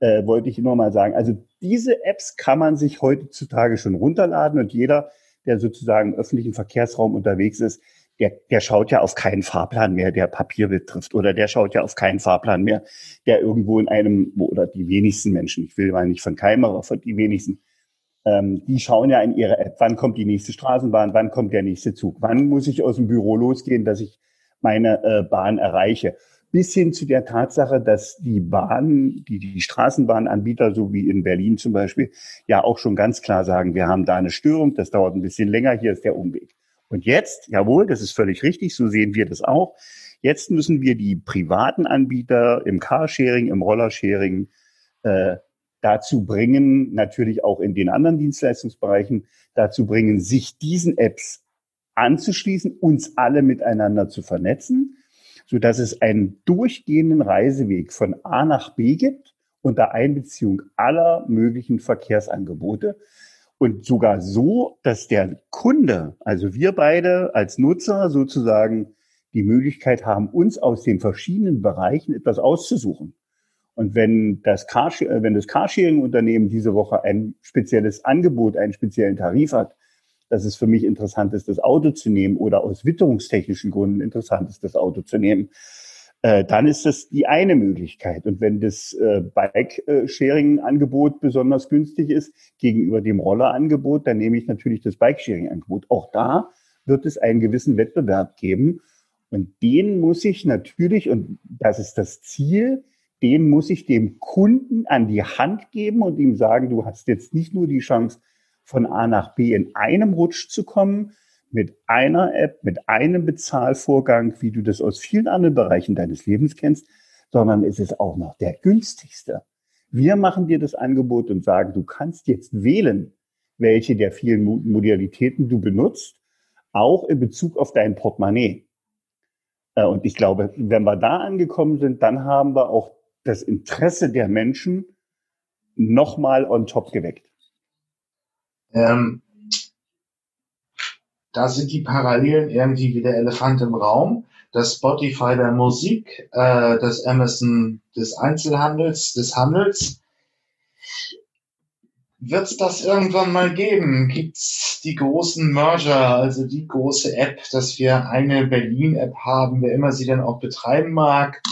äh, wollte ich nur mal sagen. Also diese Apps kann man sich heutzutage schon runterladen und jeder, der sozusagen im öffentlichen Verkehrsraum unterwegs ist, der, der schaut ja auf keinen Fahrplan mehr, der Papier betrifft, oder der schaut ja auf keinen Fahrplan mehr, der irgendwo in einem, oder die wenigsten Menschen, ich will mal nicht von keinem, aber von die wenigsten, ähm, die schauen ja in ihre App, wann kommt die nächste Straßenbahn, wann kommt der nächste Zug, wann muss ich aus dem Büro losgehen, dass ich meine äh, Bahn erreiche. Bis hin zu der Tatsache, dass die Bahn, die, die Straßenbahnanbieter, so wie in Berlin zum Beispiel, ja auch schon ganz klar sagen, wir haben da eine Störung, das dauert ein bisschen länger, hier ist der Umweg. Und jetzt, jawohl, das ist völlig richtig, so sehen wir das auch. Jetzt müssen wir die privaten Anbieter im Carsharing, im Rollersharing äh, dazu bringen, natürlich auch in den anderen Dienstleistungsbereichen, dazu bringen, sich diesen Apps anzuschließen, uns alle miteinander zu vernetzen, so dass es einen durchgehenden Reiseweg von A nach B gibt unter Einbeziehung aller möglichen Verkehrsangebote, und sogar so, dass der Kunde, also wir beide als Nutzer sozusagen die Möglichkeit haben, uns aus den verschiedenen Bereichen etwas auszusuchen. Und wenn das, Car äh, wenn das Carsharing-Unternehmen diese Woche ein spezielles Angebot, einen speziellen Tarif hat, dass es für mich interessant ist, das Auto zu nehmen oder aus witterungstechnischen Gründen interessant ist, das Auto zu nehmen, dann ist das die eine Möglichkeit. Und wenn das äh, Bike-Sharing-Angebot besonders günstig ist gegenüber dem Roller-Angebot, dann nehme ich natürlich das Bike-Sharing-Angebot. Auch da wird es einen gewissen Wettbewerb geben. Und den muss ich natürlich, und das ist das Ziel, den muss ich dem Kunden an die Hand geben und ihm sagen, du hast jetzt nicht nur die Chance, von A nach B in einem Rutsch zu kommen, mit einer App, mit einem Bezahlvorgang, wie du das aus vielen anderen Bereichen deines Lebens kennst, sondern es ist auch noch der günstigste. Wir machen dir das Angebot und sagen, du kannst jetzt wählen, welche der vielen Modalitäten du benutzt, auch in Bezug auf dein Portemonnaie. Äh, und ich glaube, wenn wir da angekommen sind, dann haben wir auch das Interesse der Menschen nochmal on top geweckt. Ähm, da sind die Parallelen irgendwie wie der Elefant im Raum. Das Spotify der Musik, äh, das Amazon des Einzelhandels, des Handels. Wird es das irgendwann mal geben? Gibt es die großen Merger, also die große App, dass wir eine Berlin-App haben, wer immer sie denn auch betreiben mag?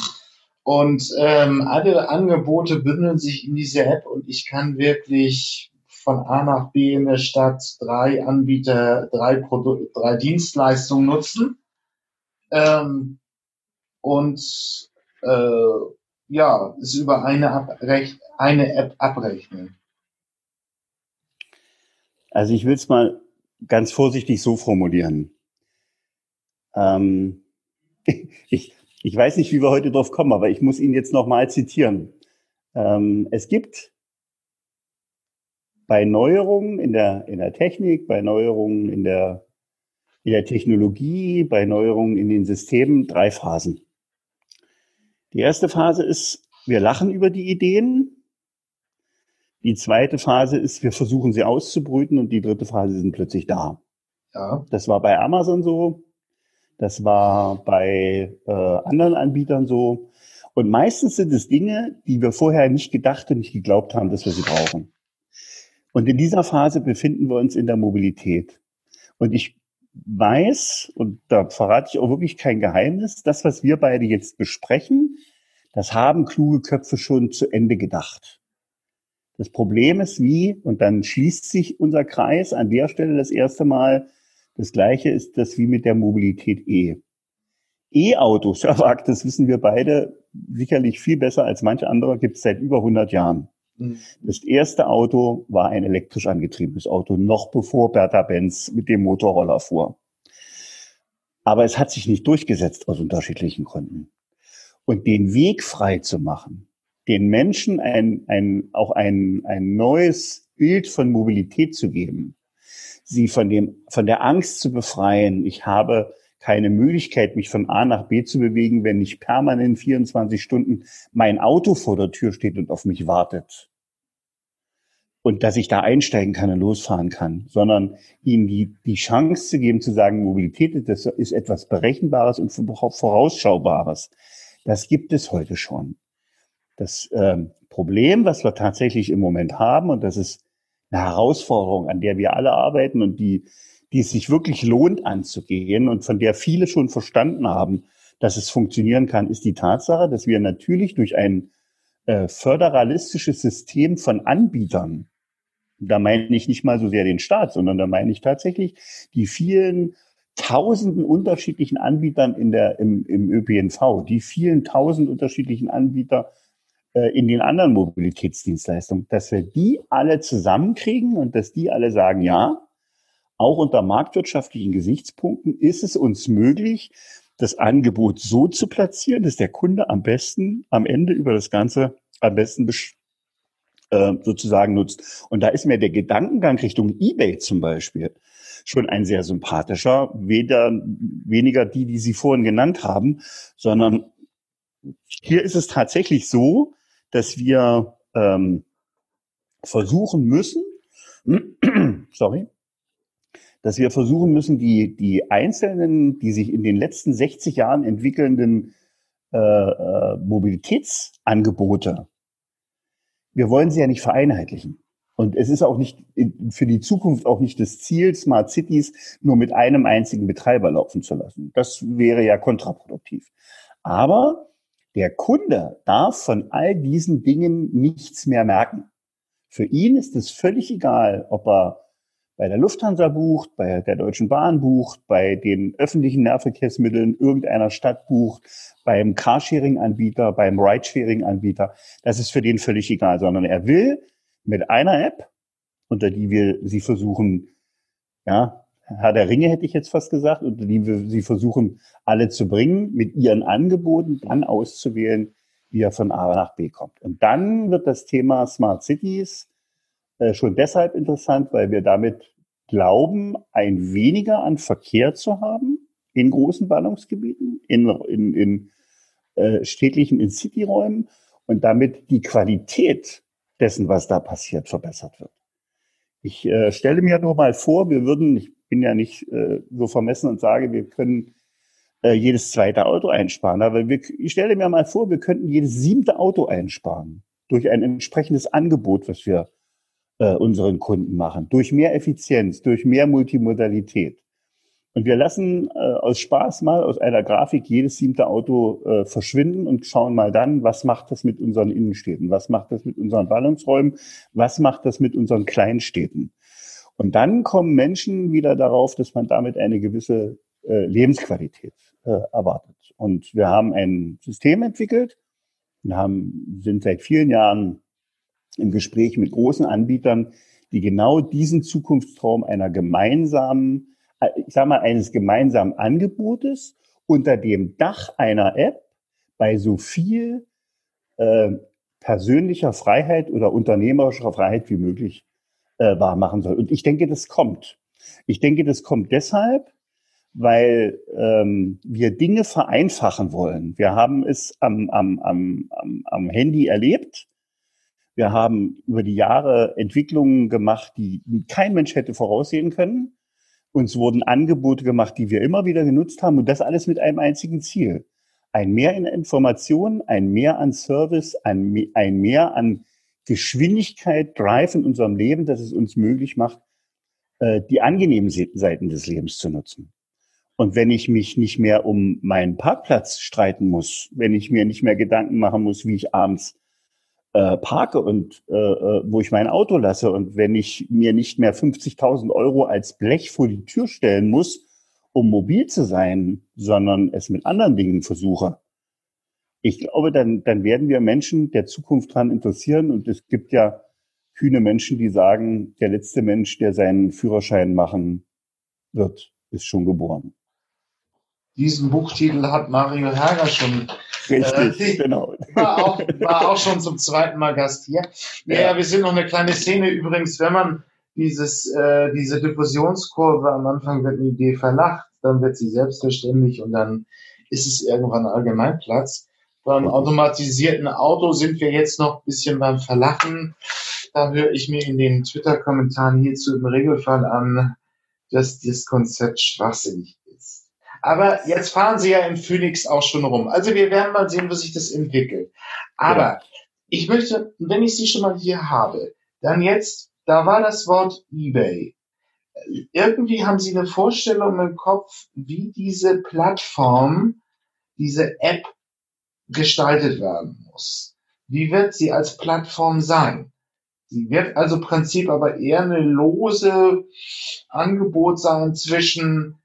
Und ähm, alle Angebote bündeln sich in diese App und ich kann wirklich von A nach B in der Stadt drei Anbieter, drei, Produ drei Dienstleistungen nutzen. Ähm, und äh, ja, es über eine, Abrech eine App abrechnen. Also ich will es mal ganz vorsichtig so formulieren. Ähm, ich, ich weiß nicht, wie wir heute drauf kommen, aber ich muss ihn jetzt nochmal zitieren. Ähm, es gibt bei Neuerungen in der, in der Technik, bei Neuerungen in der, in der Technologie, bei Neuerungen in den Systemen drei Phasen. Die erste Phase ist, wir lachen über die Ideen. Die zweite Phase ist, wir versuchen sie auszubrüten und die dritte Phase sind plötzlich da. Ja. Das war bei Amazon so. Das war bei äh, anderen Anbietern so. Und meistens sind es Dinge, die wir vorher nicht gedacht und nicht geglaubt haben, dass wir sie brauchen. Und in dieser Phase befinden wir uns in der Mobilität. Und ich weiß, und da verrate ich auch wirklich kein Geheimnis, das, was wir beide jetzt besprechen, das haben kluge Köpfe schon zu Ende gedacht. Das Problem ist wie, und dann schließt sich unser Kreis an der Stelle das erste Mal, das gleiche ist das wie mit der Mobilität E. E-Autos, ja, das wissen wir beide sicherlich viel besser als manche andere, gibt es seit über 100 Jahren. Das erste Auto war ein elektrisch angetriebenes Auto, noch bevor Bertha Benz mit dem Motorroller fuhr. Aber es hat sich nicht durchgesetzt aus unterschiedlichen Gründen. Und den Weg frei zu machen, den Menschen ein, ein, auch ein, ein neues Bild von Mobilität zu geben, sie von dem, von der Angst zu befreien. Ich habe keine Möglichkeit, mich von A nach B zu bewegen, wenn nicht permanent 24 Stunden mein Auto vor der Tür steht und auf mich wartet. Und dass ich da einsteigen kann und losfahren kann, sondern ihnen die, die Chance zu geben, zu sagen, Mobilität das ist etwas Berechenbares und Vorausschaubares. Das gibt es heute schon. Das ähm, Problem, was wir tatsächlich im Moment haben, und das ist eine Herausforderung, an der wir alle arbeiten und die, die es sich wirklich lohnt anzugehen und von der viele schon verstanden haben, dass es funktionieren kann, ist die Tatsache, dass wir natürlich durch ein äh, föderalistisches System von Anbietern, da meine ich nicht mal so sehr den Staat, sondern da meine ich tatsächlich die vielen tausenden unterschiedlichen Anbietern in der, im, im ÖPNV, die vielen tausend unterschiedlichen Anbieter äh, in den anderen Mobilitätsdienstleistungen, dass wir die alle zusammenkriegen und dass die alle sagen, ja, auch unter marktwirtschaftlichen Gesichtspunkten ist es uns möglich, das Angebot so zu platzieren, dass der Kunde am besten am Ende über das Ganze am besten äh, sozusagen nutzt. Und da ist mir der Gedankengang Richtung eBay zum Beispiel schon ein sehr sympathischer. Weder, weniger die, die Sie vorhin genannt haben, sondern hier ist es tatsächlich so, dass wir ähm, versuchen müssen, sorry, dass wir versuchen müssen, die, die einzelnen, die sich in den letzten 60 Jahren entwickelnden äh, äh, Mobilitätsangebote, wir wollen sie ja nicht vereinheitlichen. Und es ist auch nicht für die Zukunft auch nicht das Ziel, Smart Cities nur mit einem einzigen Betreiber laufen zu lassen. Das wäre ja kontraproduktiv. Aber der Kunde darf von all diesen Dingen nichts mehr merken. Für ihn ist es völlig egal, ob er bei der Lufthansa bucht, bei der Deutschen Bahn bucht, bei den öffentlichen Nahverkehrsmitteln irgendeiner Stadt bucht, beim Carsharing-Anbieter, beim Ridesharing-Anbieter. Das ist für den völlig egal, sondern er will mit einer App, unter die wir sie versuchen, ja, Herr der Ringe hätte ich jetzt fast gesagt, unter die wir sie versuchen, alle zu bringen, mit ihren Angeboten dann auszuwählen, wie er von A nach B kommt. Und dann wird das Thema Smart Cities schon deshalb interessant, weil wir damit glauben, ein weniger an Verkehr zu haben in großen Ballungsgebieten, in, in, in äh, städtlichen, in Cityräumen und damit die Qualität dessen, was da passiert, verbessert wird. Ich äh, stelle mir nur mal vor, wir würden, ich bin ja nicht äh, so vermessen und sage, wir können äh, jedes zweite Auto einsparen, aber wir, ich stelle mir mal vor, wir könnten jedes siebte Auto einsparen durch ein entsprechendes Angebot, was wir äh, unseren Kunden machen, durch mehr Effizienz, durch mehr Multimodalität. Und wir lassen äh, aus Spaß mal aus einer Grafik jedes siebte Auto äh, verschwinden und schauen mal dann, was macht das mit unseren Innenstädten, was macht das mit unseren Ballungsräumen, was macht das mit unseren Kleinstädten. Und dann kommen Menschen wieder darauf, dass man damit eine gewisse äh, Lebensqualität äh, erwartet. Und wir haben ein System entwickelt und haben, sind seit vielen Jahren im Gespräch mit großen Anbietern, die genau diesen Zukunftstraum einer gemeinsamen, äh, ich sage mal, eines gemeinsamen Angebotes unter dem Dach einer App bei so viel äh, persönlicher Freiheit oder unternehmerischer Freiheit wie möglich äh, wahr machen soll. Und ich denke, das kommt. Ich denke, das kommt deshalb, weil ähm, wir Dinge vereinfachen wollen. Wir haben es am, am, am, am, am Handy erlebt. Wir haben über die Jahre Entwicklungen gemacht, die kein Mensch hätte voraussehen können. Uns wurden Angebote gemacht, die wir immer wieder genutzt haben und das alles mit einem einzigen Ziel. Ein Mehr in Informationen, ein Mehr an Service, ein, ein Mehr an Geschwindigkeit, Drive in unserem Leben, dass es uns möglich macht, äh, die angenehmen Seiten des Lebens zu nutzen. Und wenn ich mich nicht mehr um meinen Parkplatz streiten muss, wenn ich mir nicht mehr Gedanken machen muss, wie ich abends äh, parke und äh, äh, wo ich mein Auto lasse und wenn ich mir nicht mehr 50.000 Euro als Blech vor die Tür stellen muss, um mobil zu sein, sondern es mit anderen Dingen versuche. Ich glaube, dann, dann werden wir Menschen der Zukunft dran interessieren und es gibt ja kühne Menschen, die sagen, der letzte Mensch, der seinen Führerschein machen wird, ist schon geboren. Diesen Buchtitel hat Mario Herger schon Richtig, äh, genau. War auch, war auch schon zum zweiten Mal Gast hier. Naja, ja. wir sind noch eine kleine Szene übrigens, wenn man dieses, äh, diese Diffusionskurve am Anfang wird eine Idee verlacht, dann wird sie selbstverständlich und dann ist es irgendwann Allgemeinplatz. Beim automatisierten Auto sind wir jetzt noch ein bisschen beim Verlachen. Da höre ich mir in den Twitter-Kommentaren hierzu im Regelfall an, dass das Konzept schwachsinnig aber jetzt fahren sie ja in Phoenix auch schon rum. Also wir werden mal sehen, wie sich das entwickelt. Aber ja. ich möchte, wenn ich sie schon mal hier habe, dann jetzt, da war das Wort eBay. Irgendwie haben Sie eine Vorstellung im Kopf, wie diese Plattform, diese App gestaltet werden muss. Wie wird sie als Plattform sein? Sie wird also im Prinzip aber eher eine lose Angebot sein zwischen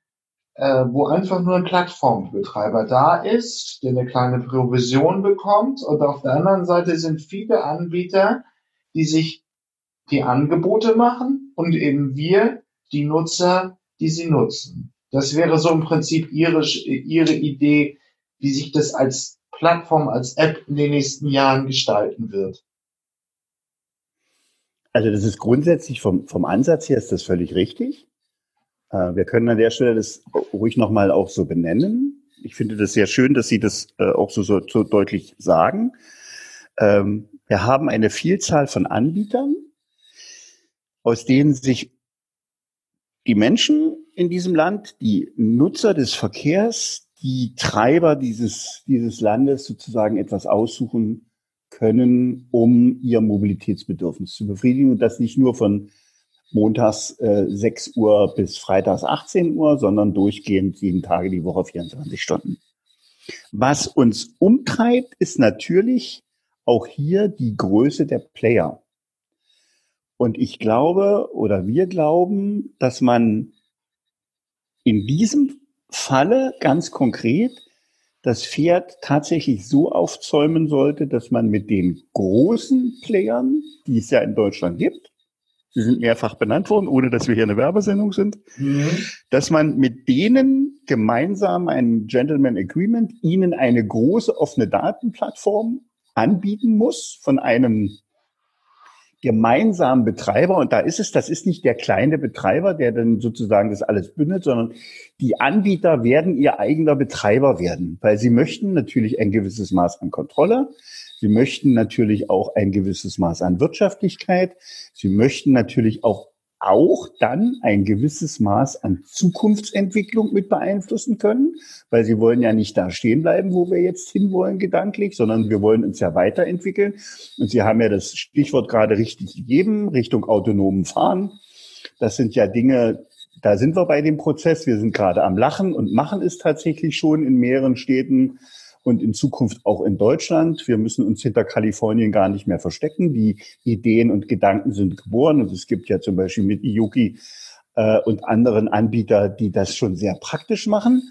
äh, wo einfach nur ein Plattformbetreiber da ist, der eine kleine Provision bekommt und auf der anderen Seite sind viele Anbieter, die sich die Angebote machen und eben wir, die Nutzer, die sie nutzen. Das wäre so im Prinzip ihre, ihre Idee, wie sich das als Plattform, als App in den nächsten Jahren gestalten wird. Also das ist grundsätzlich vom, vom Ansatz her ist das völlig richtig. Äh, wir können an der Stelle das ruhig nochmal auch so benennen. Ich finde das sehr schön, dass Sie das äh, auch so, so, so deutlich sagen. Ähm, wir haben eine Vielzahl von Anbietern, aus denen sich die Menschen in diesem Land, die Nutzer des Verkehrs, die Treiber dieses, dieses Landes sozusagen etwas aussuchen können, um ihr Mobilitätsbedürfnis zu befriedigen. Und das nicht nur von montags äh, 6 Uhr bis freitags 18 Uhr, sondern durchgehend sieben Tage die Woche, 24 Stunden. Was uns umtreibt, ist natürlich auch hier die Größe der Player. Und ich glaube oder wir glauben, dass man in diesem Falle ganz konkret das Pferd tatsächlich so aufzäumen sollte, dass man mit den großen Playern, die es ja in Deutschland gibt, sie sind mehrfach benannt worden, ohne dass wir hier eine Werbesendung sind, mhm. dass man mit denen gemeinsam ein Gentleman Agreement, ihnen eine große offene Datenplattform anbieten muss von einem gemeinsamen Betreiber, und da ist es, das ist nicht der kleine Betreiber, der dann sozusagen das alles bündelt, sondern die Anbieter werden ihr eigener Betreiber werden, weil sie möchten natürlich ein gewisses Maß an Kontrolle, sie möchten natürlich auch ein gewisses Maß an Wirtschaftlichkeit, sie möchten natürlich auch auch dann ein gewisses Maß an Zukunftsentwicklung mit beeinflussen können, weil sie wollen ja nicht da stehen bleiben, wo wir jetzt hinwollen gedanklich, sondern wir wollen uns ja weiterentwickeln. Und Sie haben ja das Stichwort gerade richtig gegeben, Richtung autonomen Fahren. Das sind ja Dinge, da sind wir bei dem Prozess. Wir sind gerade am Lachen und machen es tatsächlich schon in mehreren Städten und in Zukunft auch in Deutschland. Wir müssen uns hinter Kalifornien gar nicht mehr verstecken. Die Ideen und Gedanken sind geboren und es gibt ja zum Beispiel mit Iyuki äh, und anderen Anbieter, die das schon sehr praktisch machen.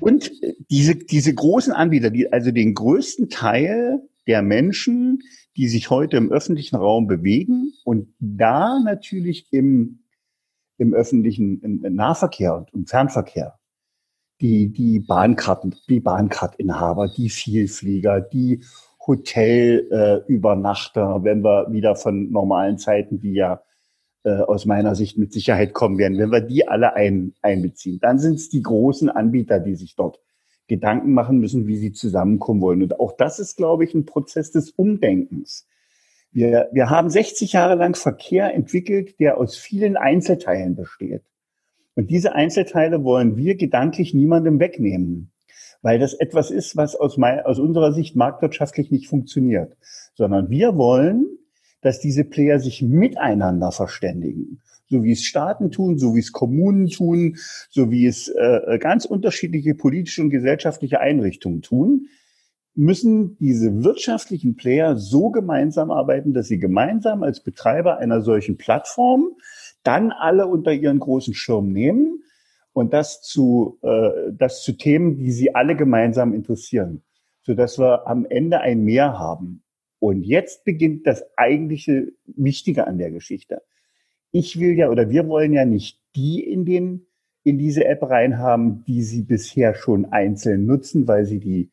Und diese, diese großen Anbieter, die also den größten Teil der Menschen, die sich heute im öffentlichen Raum bewegen und da natürlich im, im öffentlichen im Nahverkehr und im Fernverkehr die, die Bahnkarten, die Bahnkartinhaber, die Vielflieger, die Hotelübernachter, äh, wenn wir wieder von normalen Zeiten, die ja äh, aus meiner Sicht mit Sicherheit kommen werden, wenn wir die alle ein, einbeziehen, dann sind es die großen Anbieter, die sich dort Gedanken machen müssen, wie sie zusammenkommen wollen. Und auch das ist, glaube ich, ein Prozess des Umdenkens. Wir, wir haben 60 Jahre lang Verkehr entwickelt, der aus vielen Einzelteilen besteht. Und diese Einzelteile wollen wir gedanklich niemandem wegnehmen, weil das etwas ist, was aus, mein, aus unserer Sicht marktwirtschaftlich nicht funktioniert, sondern wir wollen, dass diese Player sich miteinander verständigen, so wie es Staaten tun, so wie es Kommunen tun, so wie es äh, ganz unterschiedliche politische und gesellschaftliche Einrichtungen tun, müssen diese wirtschaftlichen Player so gemeinsam arbeiten, dass sie gemeinsam als Betreiber einer solchen Plattform dann alle unter ihren großen Schirm nehmen und das zu, äh, das zu Themen, die sie alle gemeinsam interessieren, sodass wir am Ende ein Mehr haben. Und jetzt beginnt das eigentliche Wichtige an der Geschichte. Ich will ja oder wir wollen ja nicht die in den in diese App reinhaben, die sie bisher schon einzeln nutzen, weil sie die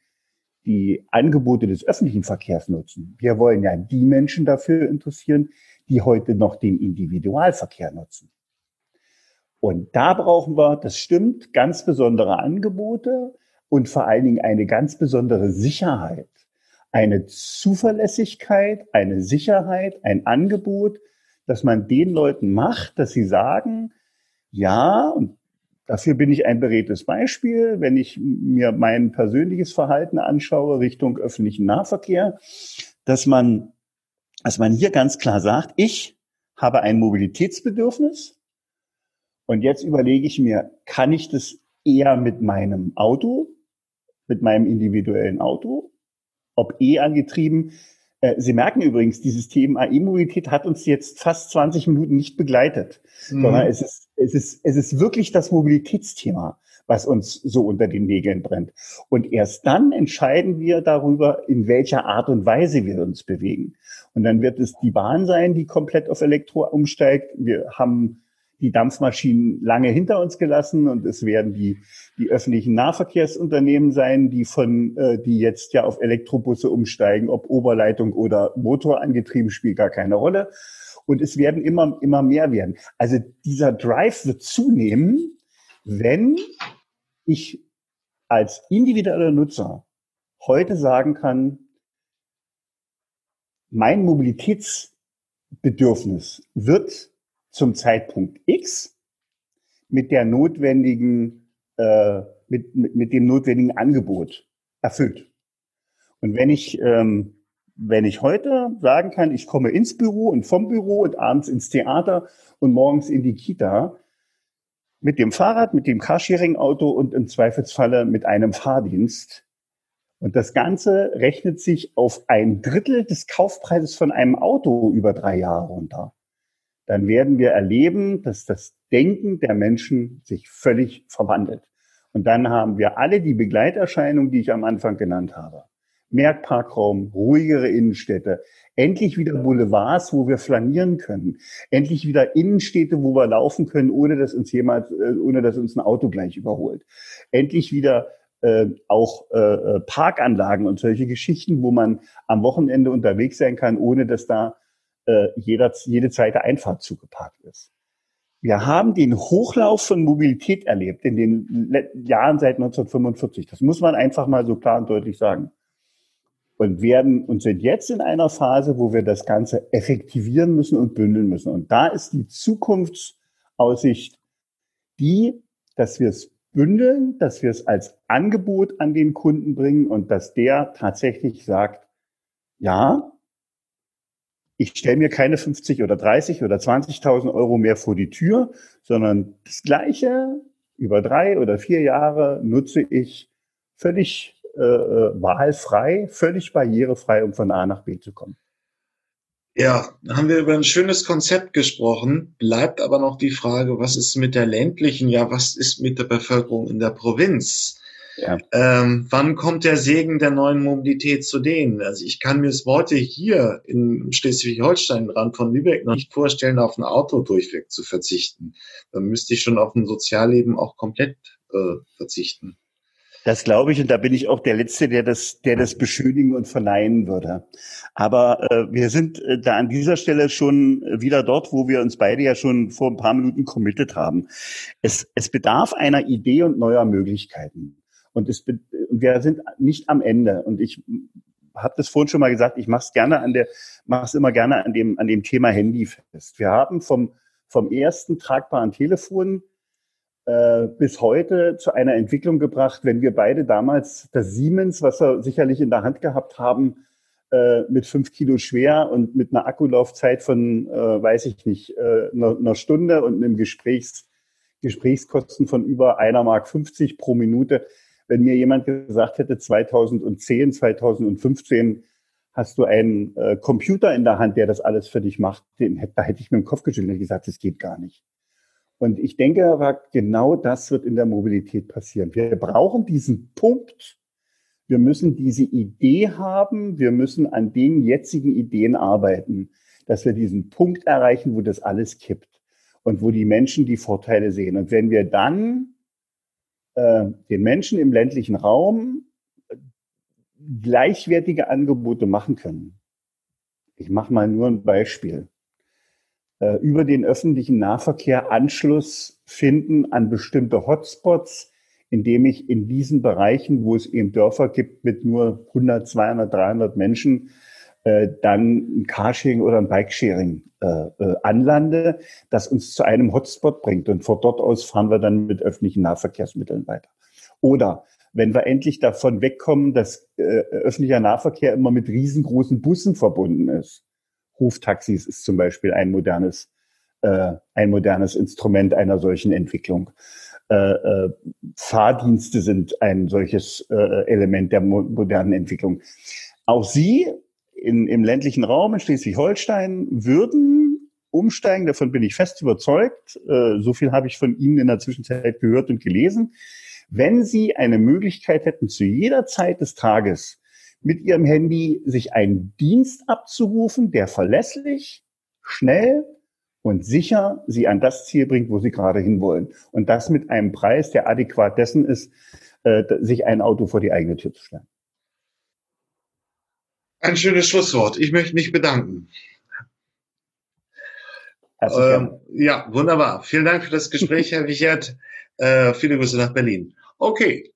die Angebote des öffentlichen Verkehrs nutzen. Wir wollen ja die Menschen dafür interessieren, die heute noch den Individualverkehr nutzen. Und da brauchen wir, das stimmt, ganz besondere Angebote und vor allen Dingen eine ganz besondere Sicherheit, eine Zuverlässigkeit, eine Sicherheit, ein Angebot, dass man den Leuten macht, dass sie sagen, ja, und dafür bin ich ein beredtes Beispiel, wenn ich mir mein persönliches Verhalten anschaue Richtung öffentlichen Nahverkehr, dass man dass man hier ganz klar sagt, ich habe ein Mobilitätsbedürfnis und jetzt überlege ich mir, kann ich das eher mit meinem Auto, mit meinem individuellen Auto, ob E angetrieben. Äh, Sie merken übrigens, dieses Thema E-Mobilität hat uns jetzt fast 20 Minuten nicht begleitet, mhm. sondern es ist, es ist, es ist wirklich das Mobilitätsthema was uns so unter den Nägeln brennt. Und erst dann entscheiden wir darüber, in welcher Art und Weise wir uns bewegen. Und dann wird es die Bahn sein, die komplett auf Elektro umsteigt. Wir haben die Dampfmaschinen lange hinter uns gelassen und es werden die, die öffentlichen Nahverkehrsunternehmen sein, die von, äh, die jetzt ja auf Elektrobusse umsteigen, ob Oberleitung oder Motor angetrieben, spielt gar keine Rolle. Und es werden immer, immer mehr werden. Also dieser Drive wird zunehmen, wenn ich als individueller Nutzer heute sagen kann, mein Mobilitätsbedürfnis wird zum Zeitpunkt X mit der notwendigen, äh, mit, mit, mit dem notwendigen Angebot erfüllt. Und wenn ich, ähm, wenn ich heute sagen kann, ich komme ins Büro und vom Büro und abends ins Theater und morgens in die Kita, mit dem Fahrrad, mit dem Carsharing-Auto und im Zweifelsfalle mit einem Fahrdienst. Und das Ganze rechnet sich auf ein Drittel des Kaufpreises von einem Auto über drei Jahre runter. dann werden wir erleben, dass das Denken der Menschen sich völlig verwandelt. Und dann haben wir alle die Begleiterscheinungen, die ich am Anfang genannt habe. Mehr Parkraum, ruhigere Innenstädte, endlich wieder Boulevards, wo wir flanieren können, endlich wieder Innenstädte, wo wir laufen können, ohne dass uns jemand, äh, ohne dass uns ein Auto gleich überholt, endlich wieder äh, auch äh, äh, Parkanlagen und solche Geschichten, wo man am Wochenende unterwegs sein kann, ohne dass da äh, jeder, jede zweite Einfahrt zugeparkt ist. Wir haben den Hochlauf von Mobilität erlebt in den Jahren seit 1945. Das muss man einfach mal so klar und deutlich sagen. Und werden und sind jetzt in einer Phase, wo wir das Ganze effektivieren müssen und bündeln müssen. Und da ist die Zukunftsaussicht die, dass wir es bündeln, dass wir es als Angebot an den Kunden bringen und dass der tatsächlich sagt, ja, ich stelle mir keine 50 oder 30 oder 20.000 Euro mehr vor die Tür, sondern das Gleiche über drei oder vier Jahre nutze ich völlig äh, äh wahlfrei, völlig barrierefrei, um von A nach B zu kommen. Ja, haben wir über ein schönes Konzept gesprochen, bleibt aber noch die Frage, was ist mit der ländlichen, ja, was ist mit der Bevölkerung in der Provinz? Ja. Ähm, wann kommt der Segen der neuen Mobilität zu denen? Also ich kann mir es heute hier in Schleswig-Holstein, Rand von Lübeck, noch nicht vorstellen, auf ein Auto durchweg zu verzichten. Dann müsste ich schon auf ein Sozialleben auch komplett äh, verzichten. Das glaube ich und da bin ich auch der Letzte, der das, der das beschönigen und verneinen würde. Aber äh, wir sind äh, da an dieser Stelle schon wieder dort, wo wir uns beide ja schon vor ein paar Minuten committed haben. Es, es bedarf einer Idee und neuer Möglichkeiten. Und es, wir sind nicht am Ende. Und ich habe das vorhin schon mal gesagt, ich mache es gerne an der, mache es immer gerne an dem, an dem Thema Handy fest. Wir haben vom, vom ersten tragbaren Telefon bis heute zu einer Entwicklung gebracht, wenn wir beide damals das Siemens, was wir sicherlich in der Hand gehabt haben, äh, mit fünf Kilo schwer und mit einer Akkulaufzeit von, äh, weiß ich nicht, äh, einer, Stunde und einem Gesprächs, Gesprächskosten von über einer Mark 50 pro Minute wenn mir jemand gesagt hätte, 2010, 2015 hast du einen äh, Computer in der Hand, der das alles für dich macht, den, da hätte ich mir den Kopf geschüttelt und gesagt, das geht gar nicht. Und ich denke aber, genau das wird in der Mobilität passieren. Wir brauchen diesen Punkt. Wir müssen diese Idee haben. Wir müssen an den jetzigen Ideen arbeiten, dass wir diesen Punkt erreichen, wo das alles kippt und wo die Menschen die Vorteile sehen. Und wenn wir dann äh, den Menschen im ländlichen Raum gleichwertige Angebote machen können. Ich mache mal nur ein Beispiel. Äh, über den öffentlichen Nahverkehr Anschluss finden an bestimmte Hotspots, indem ich in diesen Bereichen, wo es eben Dörfer gibt mit nur 100, 200, 300 Menschen, äh, dann ein Carsharing oder ein Bikesharing äh, äh, anlande, das uns zu einem Hotspot bringt. Und von dort aus fahren wir dann mit öffentlichen Nahverkehrsmitteln weiter. Oder wenn wir endlich davon wegkommen, dass äh, öffentlicher Nahverkehr immer mit riesengroßen Bussen verbunden ist. Ruftaxis ist zum Beispiel ein modernes, äh, ein modernes Instrument einer solchen Entwicklung. Äh, äh, Fahrdienste sind ein solches äh, Element der mo modernen Entwicklung. Auch sie in, im ländlichen Raum in Schleswig-Holstein würden umsteigen. Davon bin ich fest überzeugt. Äh, so viel habe ich von Ihnen in der Zwischenzeit gehört und gelesen. Wenn Sie eine Möglichkeit hätten, zu jeder Zeit des Tages mit Ihrem Handy sich einen Dienst abzurufen, der verlässlich, schnell und sicher Sie an das Ziel bringt, wo Sie gerade hinwollen. Und das mit einem Preis, der adäquat dessen ist, äh, sich ein Auto vor die eigene Tür zu stellen. Ein schönes Schlusswort. Ich möchte mich bedanken. Ähm, ja, wunderbar. Vielen Dank für das Gespräch, Herr Wichert. Äh, viele Grüße nach Berlin. Okay.